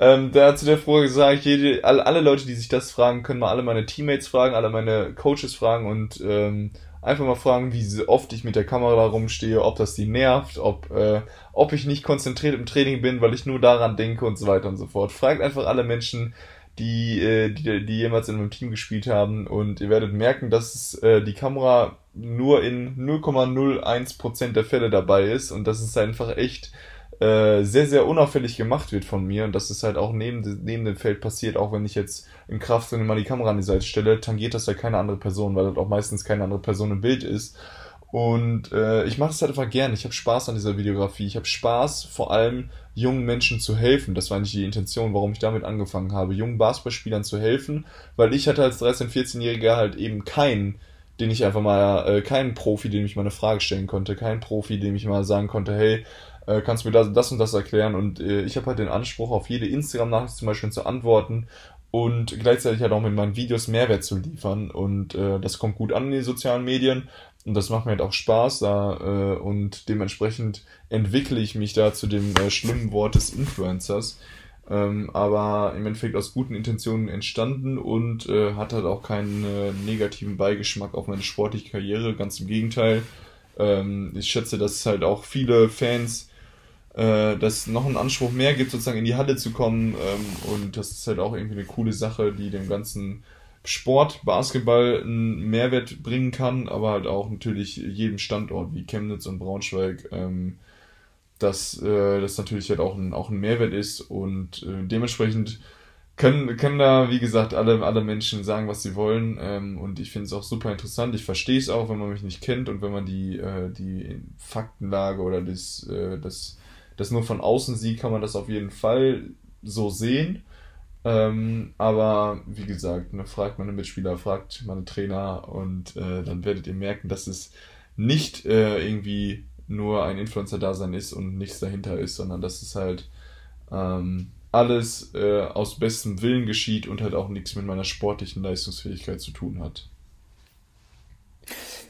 Ähm, da zu der Frage ich, jede, alle, alle Leute, die sich das fragen, können mal alle meine Teammates fragen, alle meine Coaches fragen und ähm, einfach mal fragen, wie oft ich mit der Kamera rumstehe, ob das die nervt, ob, äh, ob ich nicht konzentriert im Training bin, weil ich nur daran denke und so weiter und so fort. Fragt einfach alle Menschen, die, äh, die, die jemals in einem Team gespielt haben und ihr werdet merken, dass äh, die Kamera nur in 0,01% der Fälle dabei ist und das ist einfach echt äh, sehr, sehr unauffällig gemacht wird von mir und dass es halt auch neben, neben dem Feld passiert, auch wenn ich jetzt im Krafttraining mal die Kamera an die Seite stelle, tangiert das ja keine andere Person, weil halt auch meistens keine andere Person im Bild ist. Und äh, ich mache das halt einfach gern. Ich habe Spaß an dieser Videografie. Ich habe Spaß, vor allem jungen Menschen zu helfen. Das war eigentlich die Intention, warum ich damit angefangen habe, jungen Basketballspielern zu helfen, weil ich hatte als 13-, 14-Jähriger halt eben keinen, den ich einfach mal, äh, keinen Profi, dem ich mal eine Frage stellen konnte, keinen Profi, dem ich mal sagen konnte, hey, äh, kannst du mir das, das und das erklären? Und äh, ich habe halt den Anspruch, auf jede Instagram-Nachricht zum Beispiel zu antworten und gleichzeitig halt auch mit meinen Videos Mehrwert zu liefern. Und äh, das kommt gut an in den sozialen Medien. Und das macht mir halt auch Spaß da äh, und dementsprechend entwickle ich mich da zu dem äh, schlimmen Wort des Influencers. Ähm, aber im Endeffekt aus guten Intentionen entstanden und äh, hat halt auch keinen äh, negativen Beigeschmack auf meine sportliche Karriere. Ganz im Gegenteil. Ähm, ich schätze, dass halt auch viele Fans äh, dass noch einen Anspruch mehr gibt, sozusagen in die Halle zu kommen. Ähm, und das ist halt auch irgendwie eine coole Sache, die dem ganzen Sport, Basketball einen Mehrwert bringen kann, aber halt auch natürlich jedem Standort wie Chemnitz und Braunschweig, ähm, dass äh, das natürlich halt auch ein, auch ein Mehrwert ist und äh, dementsprechend können, können da, wie gesagt, alle, alle Menschen sagen, was sie wollen ähm, und ich finde es auch super interessant. Ich verstehe es auch, wenn man mich nicht kennt und wenn man die, äh, die Faktenlage oder das, äh, das, das nur von außen sieht, kann man das auf jeden Fall so sehen. Ähm, aber wie gesagt, ne, fragt meine Mitspieler, fragt meine Trainer und äh, dann werdet ihr merken, dass es nicht äh, irgendwie nur ein Influencer-Dasein ist und nichts dahinter ist, sondern dass es halt ähm, alles äh, aus bestem Willen geschieht und halt auch nichts mit meiner sportlichen Leistungsfähigkeit zu tun hat.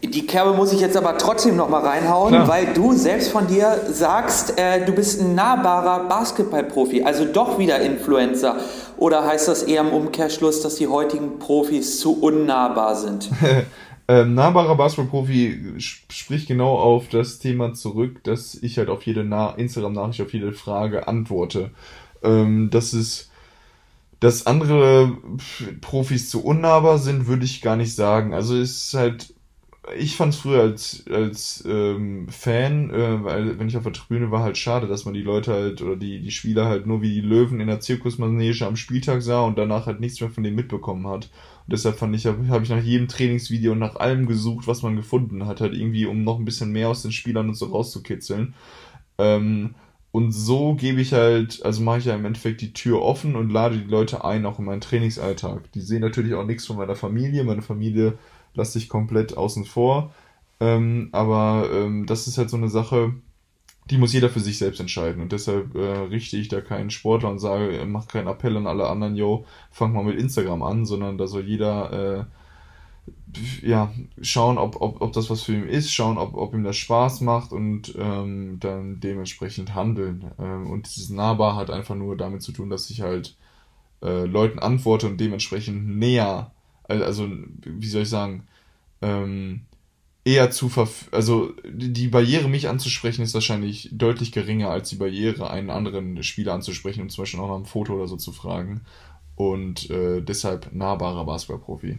Die Kerbe muss ich jetzt aber trotzdem noch mal reinhauen, Klar. weil du selbst von dir sagst, äh, du bist ein nahbarer Basketballprofi, also doch wieder Influencer. Oder heißt das eher im Umkehrschluss, dass die heutigen Profis zu unnahbar sind? ähm, nahbarer Basketballprofi spricht genau auf das Thema zurück, dass ich halt auf jede Na Instagram-Nachricht, auf jede Frage antworte. Ähm, das ist dass andere Profis zu unnahbar sind, würde ich gar nicht sagen. Also es ist halt ich fand es früher als, als ähm, Fan, äh, weil wenn ich auf der Tribüne war, halt schade, dass man die Leute halt oder die, die Spieler halt nur wie die Löwen in der Zirkusmanege am Spieltag sah und danach halt nichts mehr von denen mitbekommen hat. Und deshalb fand ich, habe hab ich nach jedem Trainingsvideo und nach allem gesucht, was man gefunden hat, halt irgendwie, um noch ein bisschen mehr aus den Spielern und so rauszukitzeln. Ähm, und so gebe ich halt, also mache ich ja im Endeffekt die Tür offen und lade die Leute ein, auch in meinen Trainingsalltag. Die sehen natürlich auch nichts von meiner Familie. Meine Familie lasse ich komplett außen vor. Ähm, aber ähm, das ist halt so eine Sache, die muss jeder für sich selbst entscheiden. Und deshalb äh, richte ich da keinen Sportler und sage, äh, mach keinen Appell an alle anderen, yo, fang mal mit Instagram an, sondern da soll jeder äh, ja, schauen, ob, ob, ob das was für ihn ist, schauen, ob, ob ihm das Spaß macht und ähm, dann dementsprechend handeln. Ähm, und dieses Nahbar hat einfach nur damit zu tun, dass ich halt äh, Leuten antworte und dementsprechend näher also wie soll ich sagen, ähm, eher zu verf also die Barriere, mich anzusprechen, ist wahrscheinlich deutlich geringer als die Barriere, einen anderen Spieler anzusprechen und zum Beispiel auch nach einem Foto oder so zu fragen. Und äh, deshalb nahbarer Basketballprofi.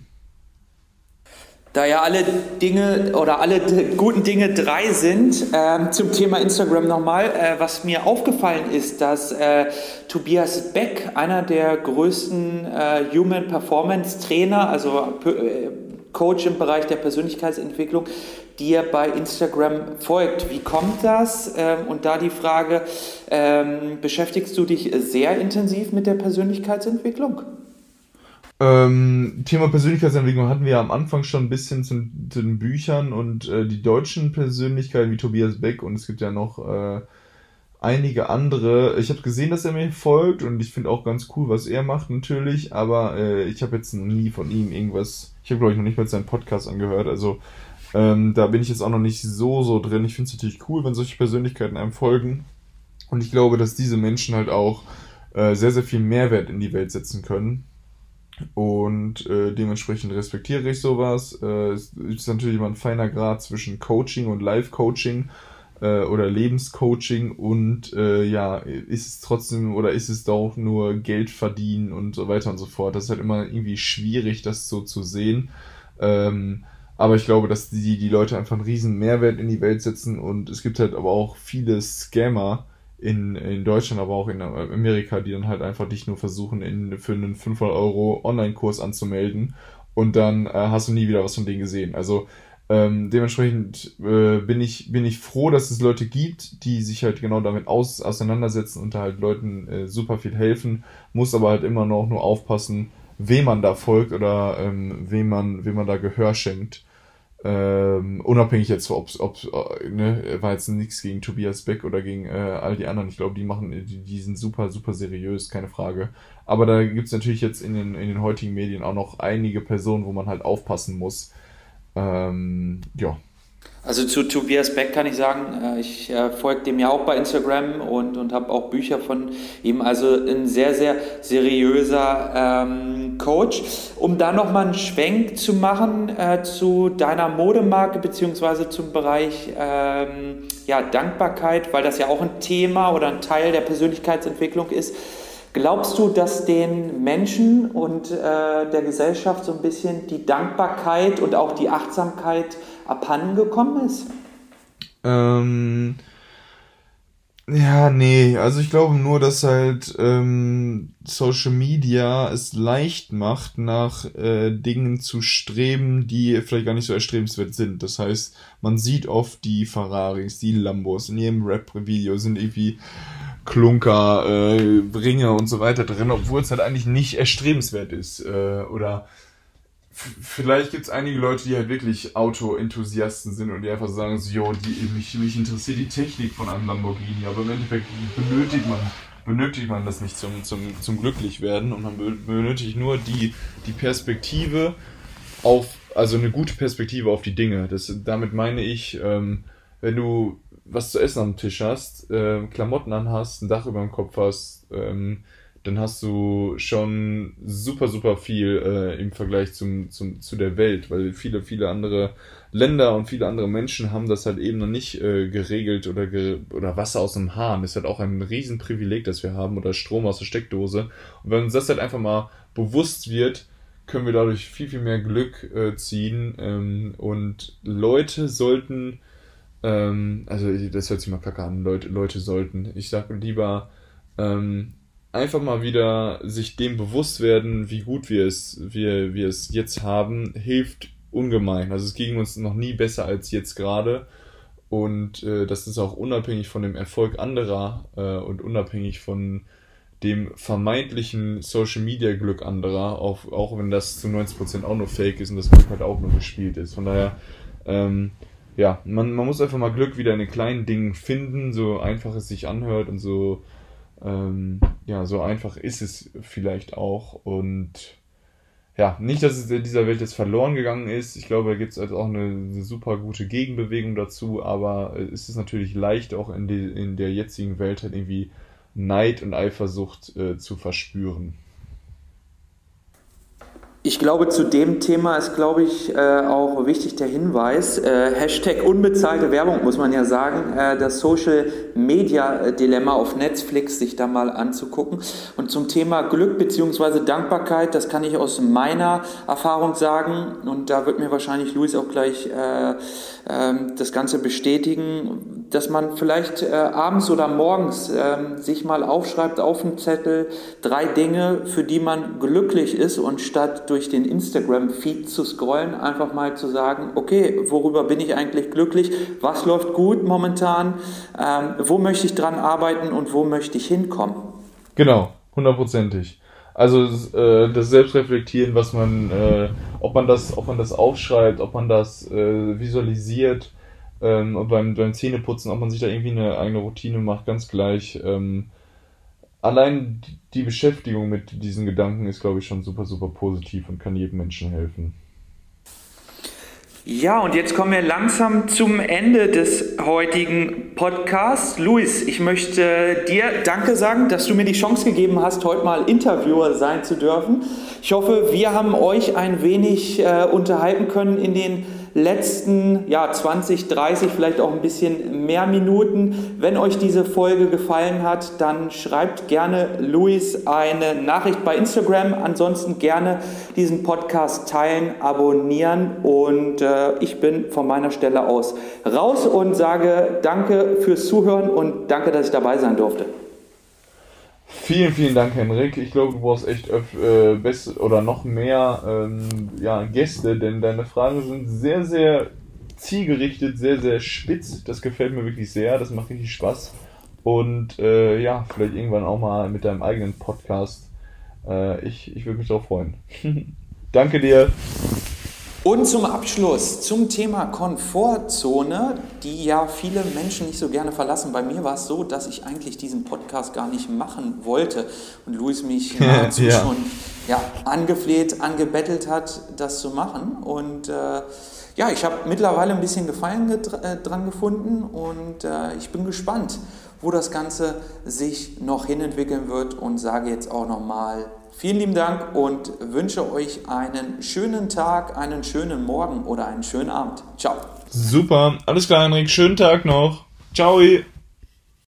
Da ja alle Dinge oder alle guten Dinge drei sind, äh, zum Thema Instagram nochmal, äh, was mir aufgefallen ist, dass äh, Tobias Beck, einer der größten äh, Human Performance Trainer, also äh, Coach im Bereich der Persönlichkeitsentwicklung, dir bei Instagram folgt. Wie kommt das? Ähm, und da die Frage, ähm, beschäftigst du dich sehr intensiv mit der Persönlichkeitsentwicklung? Ähm, Thema Persönlichkeitsentwicklung hatten wir ja am Anfang schon ein bisschen zu, zu den Büchern und äh, die deutschen Persönlichkeiten wie Tobias Beck und es gibt ja noch äh, einige andere. Ich habe gesehen, dass er mir folgt und ich finde auch ganz cool, was er macht natürlich, aber äh, ich habe jetzt nie von ihm irgendwas, ich habe glaube ich noch nicht mal seinen Podcast angehört, also ähm, da bin ich jetzt auch noch nicht so, so drin. Ich finde es natürlich cool, wenn solche Persönlichkeiten einem folgen und ich glaube, dass diese Menschen halt auch äh, sehr, sehr viel Mehrwert in die Welt setzen können und äh, dementsprechend respektiere ich sowas. Äh, es ist natürlich immer ein feiner Grad zwischen Coaching und Live-Coaching äh, oder Lebenscoaching und äh, ja, ist es trotzdem oder ist es doch nur Geld verdienen und so weiter und so fort. Das ist halt immer irgendwie schwierig, das so zu sehen. Ähm, aber ich glaube, dass die, die Leute einfach einen riesen Mehrwert in die Welt setzen und es gibt halt aber auch viele Scammer, in, in Deutschland, aber auch in Amerika, die dann halt einfach dich nur versuchen, in, für einen 500 Euro Online-Kurs anzumelden und dann äh, hast du nie wieder was von denen gesehen. Also Ähm, dementsprechend äh, bin, ich, bin ich froh, dass es Leute gibt, die sich halt genau damit aus, auseinandersetzen und da halt Leuten äh, super viel helfen, muss aber halt immer noch nur aufpassen, wem man da folgt oder ähm, wem, man, wem man da Gehör schenkt. Ähm, unabhängig jetzt, ob, ob ne, war jetzt nichts gegen Tobias Beck oder gegen äh, all die anderen. Ich glaube, die machen, die, die sind super, super seriös, keine Frage. Aber da gibt's natürlich jetzt in den, in den heutigen Medien auch noch einige Personen, wo man halt aufpassen muss. Ähm, ja, also zu Tobias Beck kann ich sagen, äh, ich folge dem ja auch bei Instagram und, und habe auch Bücher von ihm. Also ein sehr, sehr seriöser ähm, Coach. Um da nochmal einen Schwenk zu machen äh, zu deiner Modemarke beziehungsweise zum Bereich ähm, ja, Dankbarkeit, weil das ja auch ein Thema oder ein Teil der Persönlichkeitsentwicklung ist. Glaubst du, dass den Menschen und äh, der Gesellschaft so ein bisschen die Dankbarkeit und auch die Achtsamkeit abhanden gekommen ist? Ähm, ja, nee, also ich glaube nur, dass halt ähm, Social Media es leicht macht, nach äh, Dingen zu streben, die vielleicht gar nicht so erstrebenswert sind. Das heißt, man sieht oft die Ferraris, die Lambos, in jedem Rap-Video sind irgendwie Klunker, äh, Ringe und so weiter drin, obwohl es halt eigentlich nicht erstrebenswert ist. Äh, oder vielleicht gibt es einige Leute, die halt wirklich Auto-Enthusiasten sind und die einfach sagen so, jo, die, mich, mich interessiert die Technik von einem Lamborghini, aber im Endeffekt benötigt man, benötigt man das nicht zum, zum, zum Glücklichwerden und man benötigt nur die, die Perspektive auf, also eine gute Perspektive auf die Dinge. Das, damit meine ich, ähm, wenn du was zu essen am Tisch hast, äh, Klamotten anhast, ein Dach über dem Kopf hast, ähm, dann hast du schon super, super viel äh, im Vergleich zum, zum, zu der Welt, weil viele, viele andere Länder und viele andere Menschen haben das halt eben noch nicht äh, geregelt oder, ge oder Wasser aus dem Hahn ist halt auch ein Riesenprivileg, das wir haben oder Strom aus der Steckdose. Und wenn uns das halt einfach mal bewusst wird, können wir dadurch viel, viel mehr Glück äh, ziehen ähm, und Leute sollten, ähm, also das hört sich mal kacke an, Leute, Leute sollten, ich sage lieber, ähm, einfach mal wieder sich dem bewusst werden, wie gut wir es, wir, wir es jetzt haben, hilft ungemein. Also es ging uns noch nie besser als jetzt gerade. Und äh, das ist auch unabhängig von dem Erfolg anderer äh, und unabhängig von dem vermeintlichen Social Media Glück anderer, auch, auch wenn das zu 90% auch nur fake ist und das Glück halt auch nur gespielt ist. Von daher, ähm, ja, man, man muss einfach mal Glück wieder in den kleinen Dingen finden, so einfach es sich anhört und so ähm, ja, so einfach ist es vielleicht auch. Und ja, nicht, dass es in dieser Welt jetzt verloren gegangen ist. Ich glaube, da gibt es also auch eine, eine, super gute Gegenbewegung dazu, aber es ist natürlich leicht, auch in, die, in der jetzigen Welt halt irgendwie Neid und Eifersucht äh, zu verspüren. Ich glaube, zu dem Thema ist, glaube ich, äh, auch wichtig der Hinweis. Äh, Hashtag unbezahlte Werbung, muss man ja sagen. Äh, das Social Media Dilemma auf Netflix sich da mal anzugucken. Und zum Thema Glück bzw. Dankbarkeit, das kann ich aus meiner Erfahrung sagen. Und da wird mir wahrscheinlich Luis auch gleich äh, ähm, das Ganze bestätigen, dass man vielleicht äh, abends oder morgens ähm, sich mal aufschreibt auf einen Zettel drei Dinge, für die man glücklich ist und statt durch den Instagram-Feed zu scrollen, einfach mal zu sagen, okay, worüber bin ich eigentlich glücklich, was läuft gut momentan, ähm, wo möchte ich dran arbeiten und wo möchte ich hinkommen. Genau, hundertprozentig. Also äh, das Selbstreflektieren, was man, äh, ob man das, ob man das aufschreibt, ob man das äh, visualisiert, ähm, beim, beim Zähneputzen, ob man sich da irgendwie eine eigene Routine macht, ganz gleich. Ähm, allein die Beschäftigung mit diesen Gedanken ist, glaube ich, schon super, super positiv und kann jedem Menschen helfen. Ja, und jetzt kommen wir langsam zum Ende des heutigen Podcasts. Luis, ich möchte dir Danke sagen, dass du mir die Chance gegeben hast, heute mal Interviewer sein zu dürfen. Ich hoffe, wir haben euch ein wenig äh, unterhalten können in den letzten ja, 20, 30, vielleicht auch ein bisschen mehr Minuten. Wenn euch diese Folge gefallen hat, dann schreibt gerne Luis eine Nachricht bei Instagram. Ansonsten gerne diesen Podcast teilen, abonnieren und äh, ich bin von meiner Stelle aus raus und sage danke fürs Zuhören und danke, dass ich dabei sein durfte. Vielen, vielen Dank, Henrik. Ich glaube, du brauchst echt äh, best oder noch mehr ähm, ja, Gäste, denn deine Fragen sind sehr, sehr zielgerichtet, sehr, sehr spitz. Das gefällt mir wirklich sehr. Das macht richtig Spaß. Und äh, ja, vielleicht irgendwann auch mal mit deinem eigenen Podcast. Äh, ich ich würde mich darauf freuen. Danke dir. Und zum Abschluss zum Thema Komfortzone, die ja viele Menschen nicht so gerne verlassen. Bei mir war es so, dass ich eigentlich diesen Podcast gar nicht machen wollte und Luis mich nahezu ja. schon ja, angefleht, angebettelt hat, das zu machen. Und äh, ja, ich habe mittlerweile ein bisschen Gefallen äh, dran gefunden und äh, ich bin gespannt, wo das Ganze sich noch hinentwickeln wird und sage jetzt auch nochmal vielen lieben Dank und wünsche euch einen schönen Tag, einen schönen Morgen oder einen schönen Abend. Ciao. Super, alles klar, Henrik, schönen Tag noch. Ciao.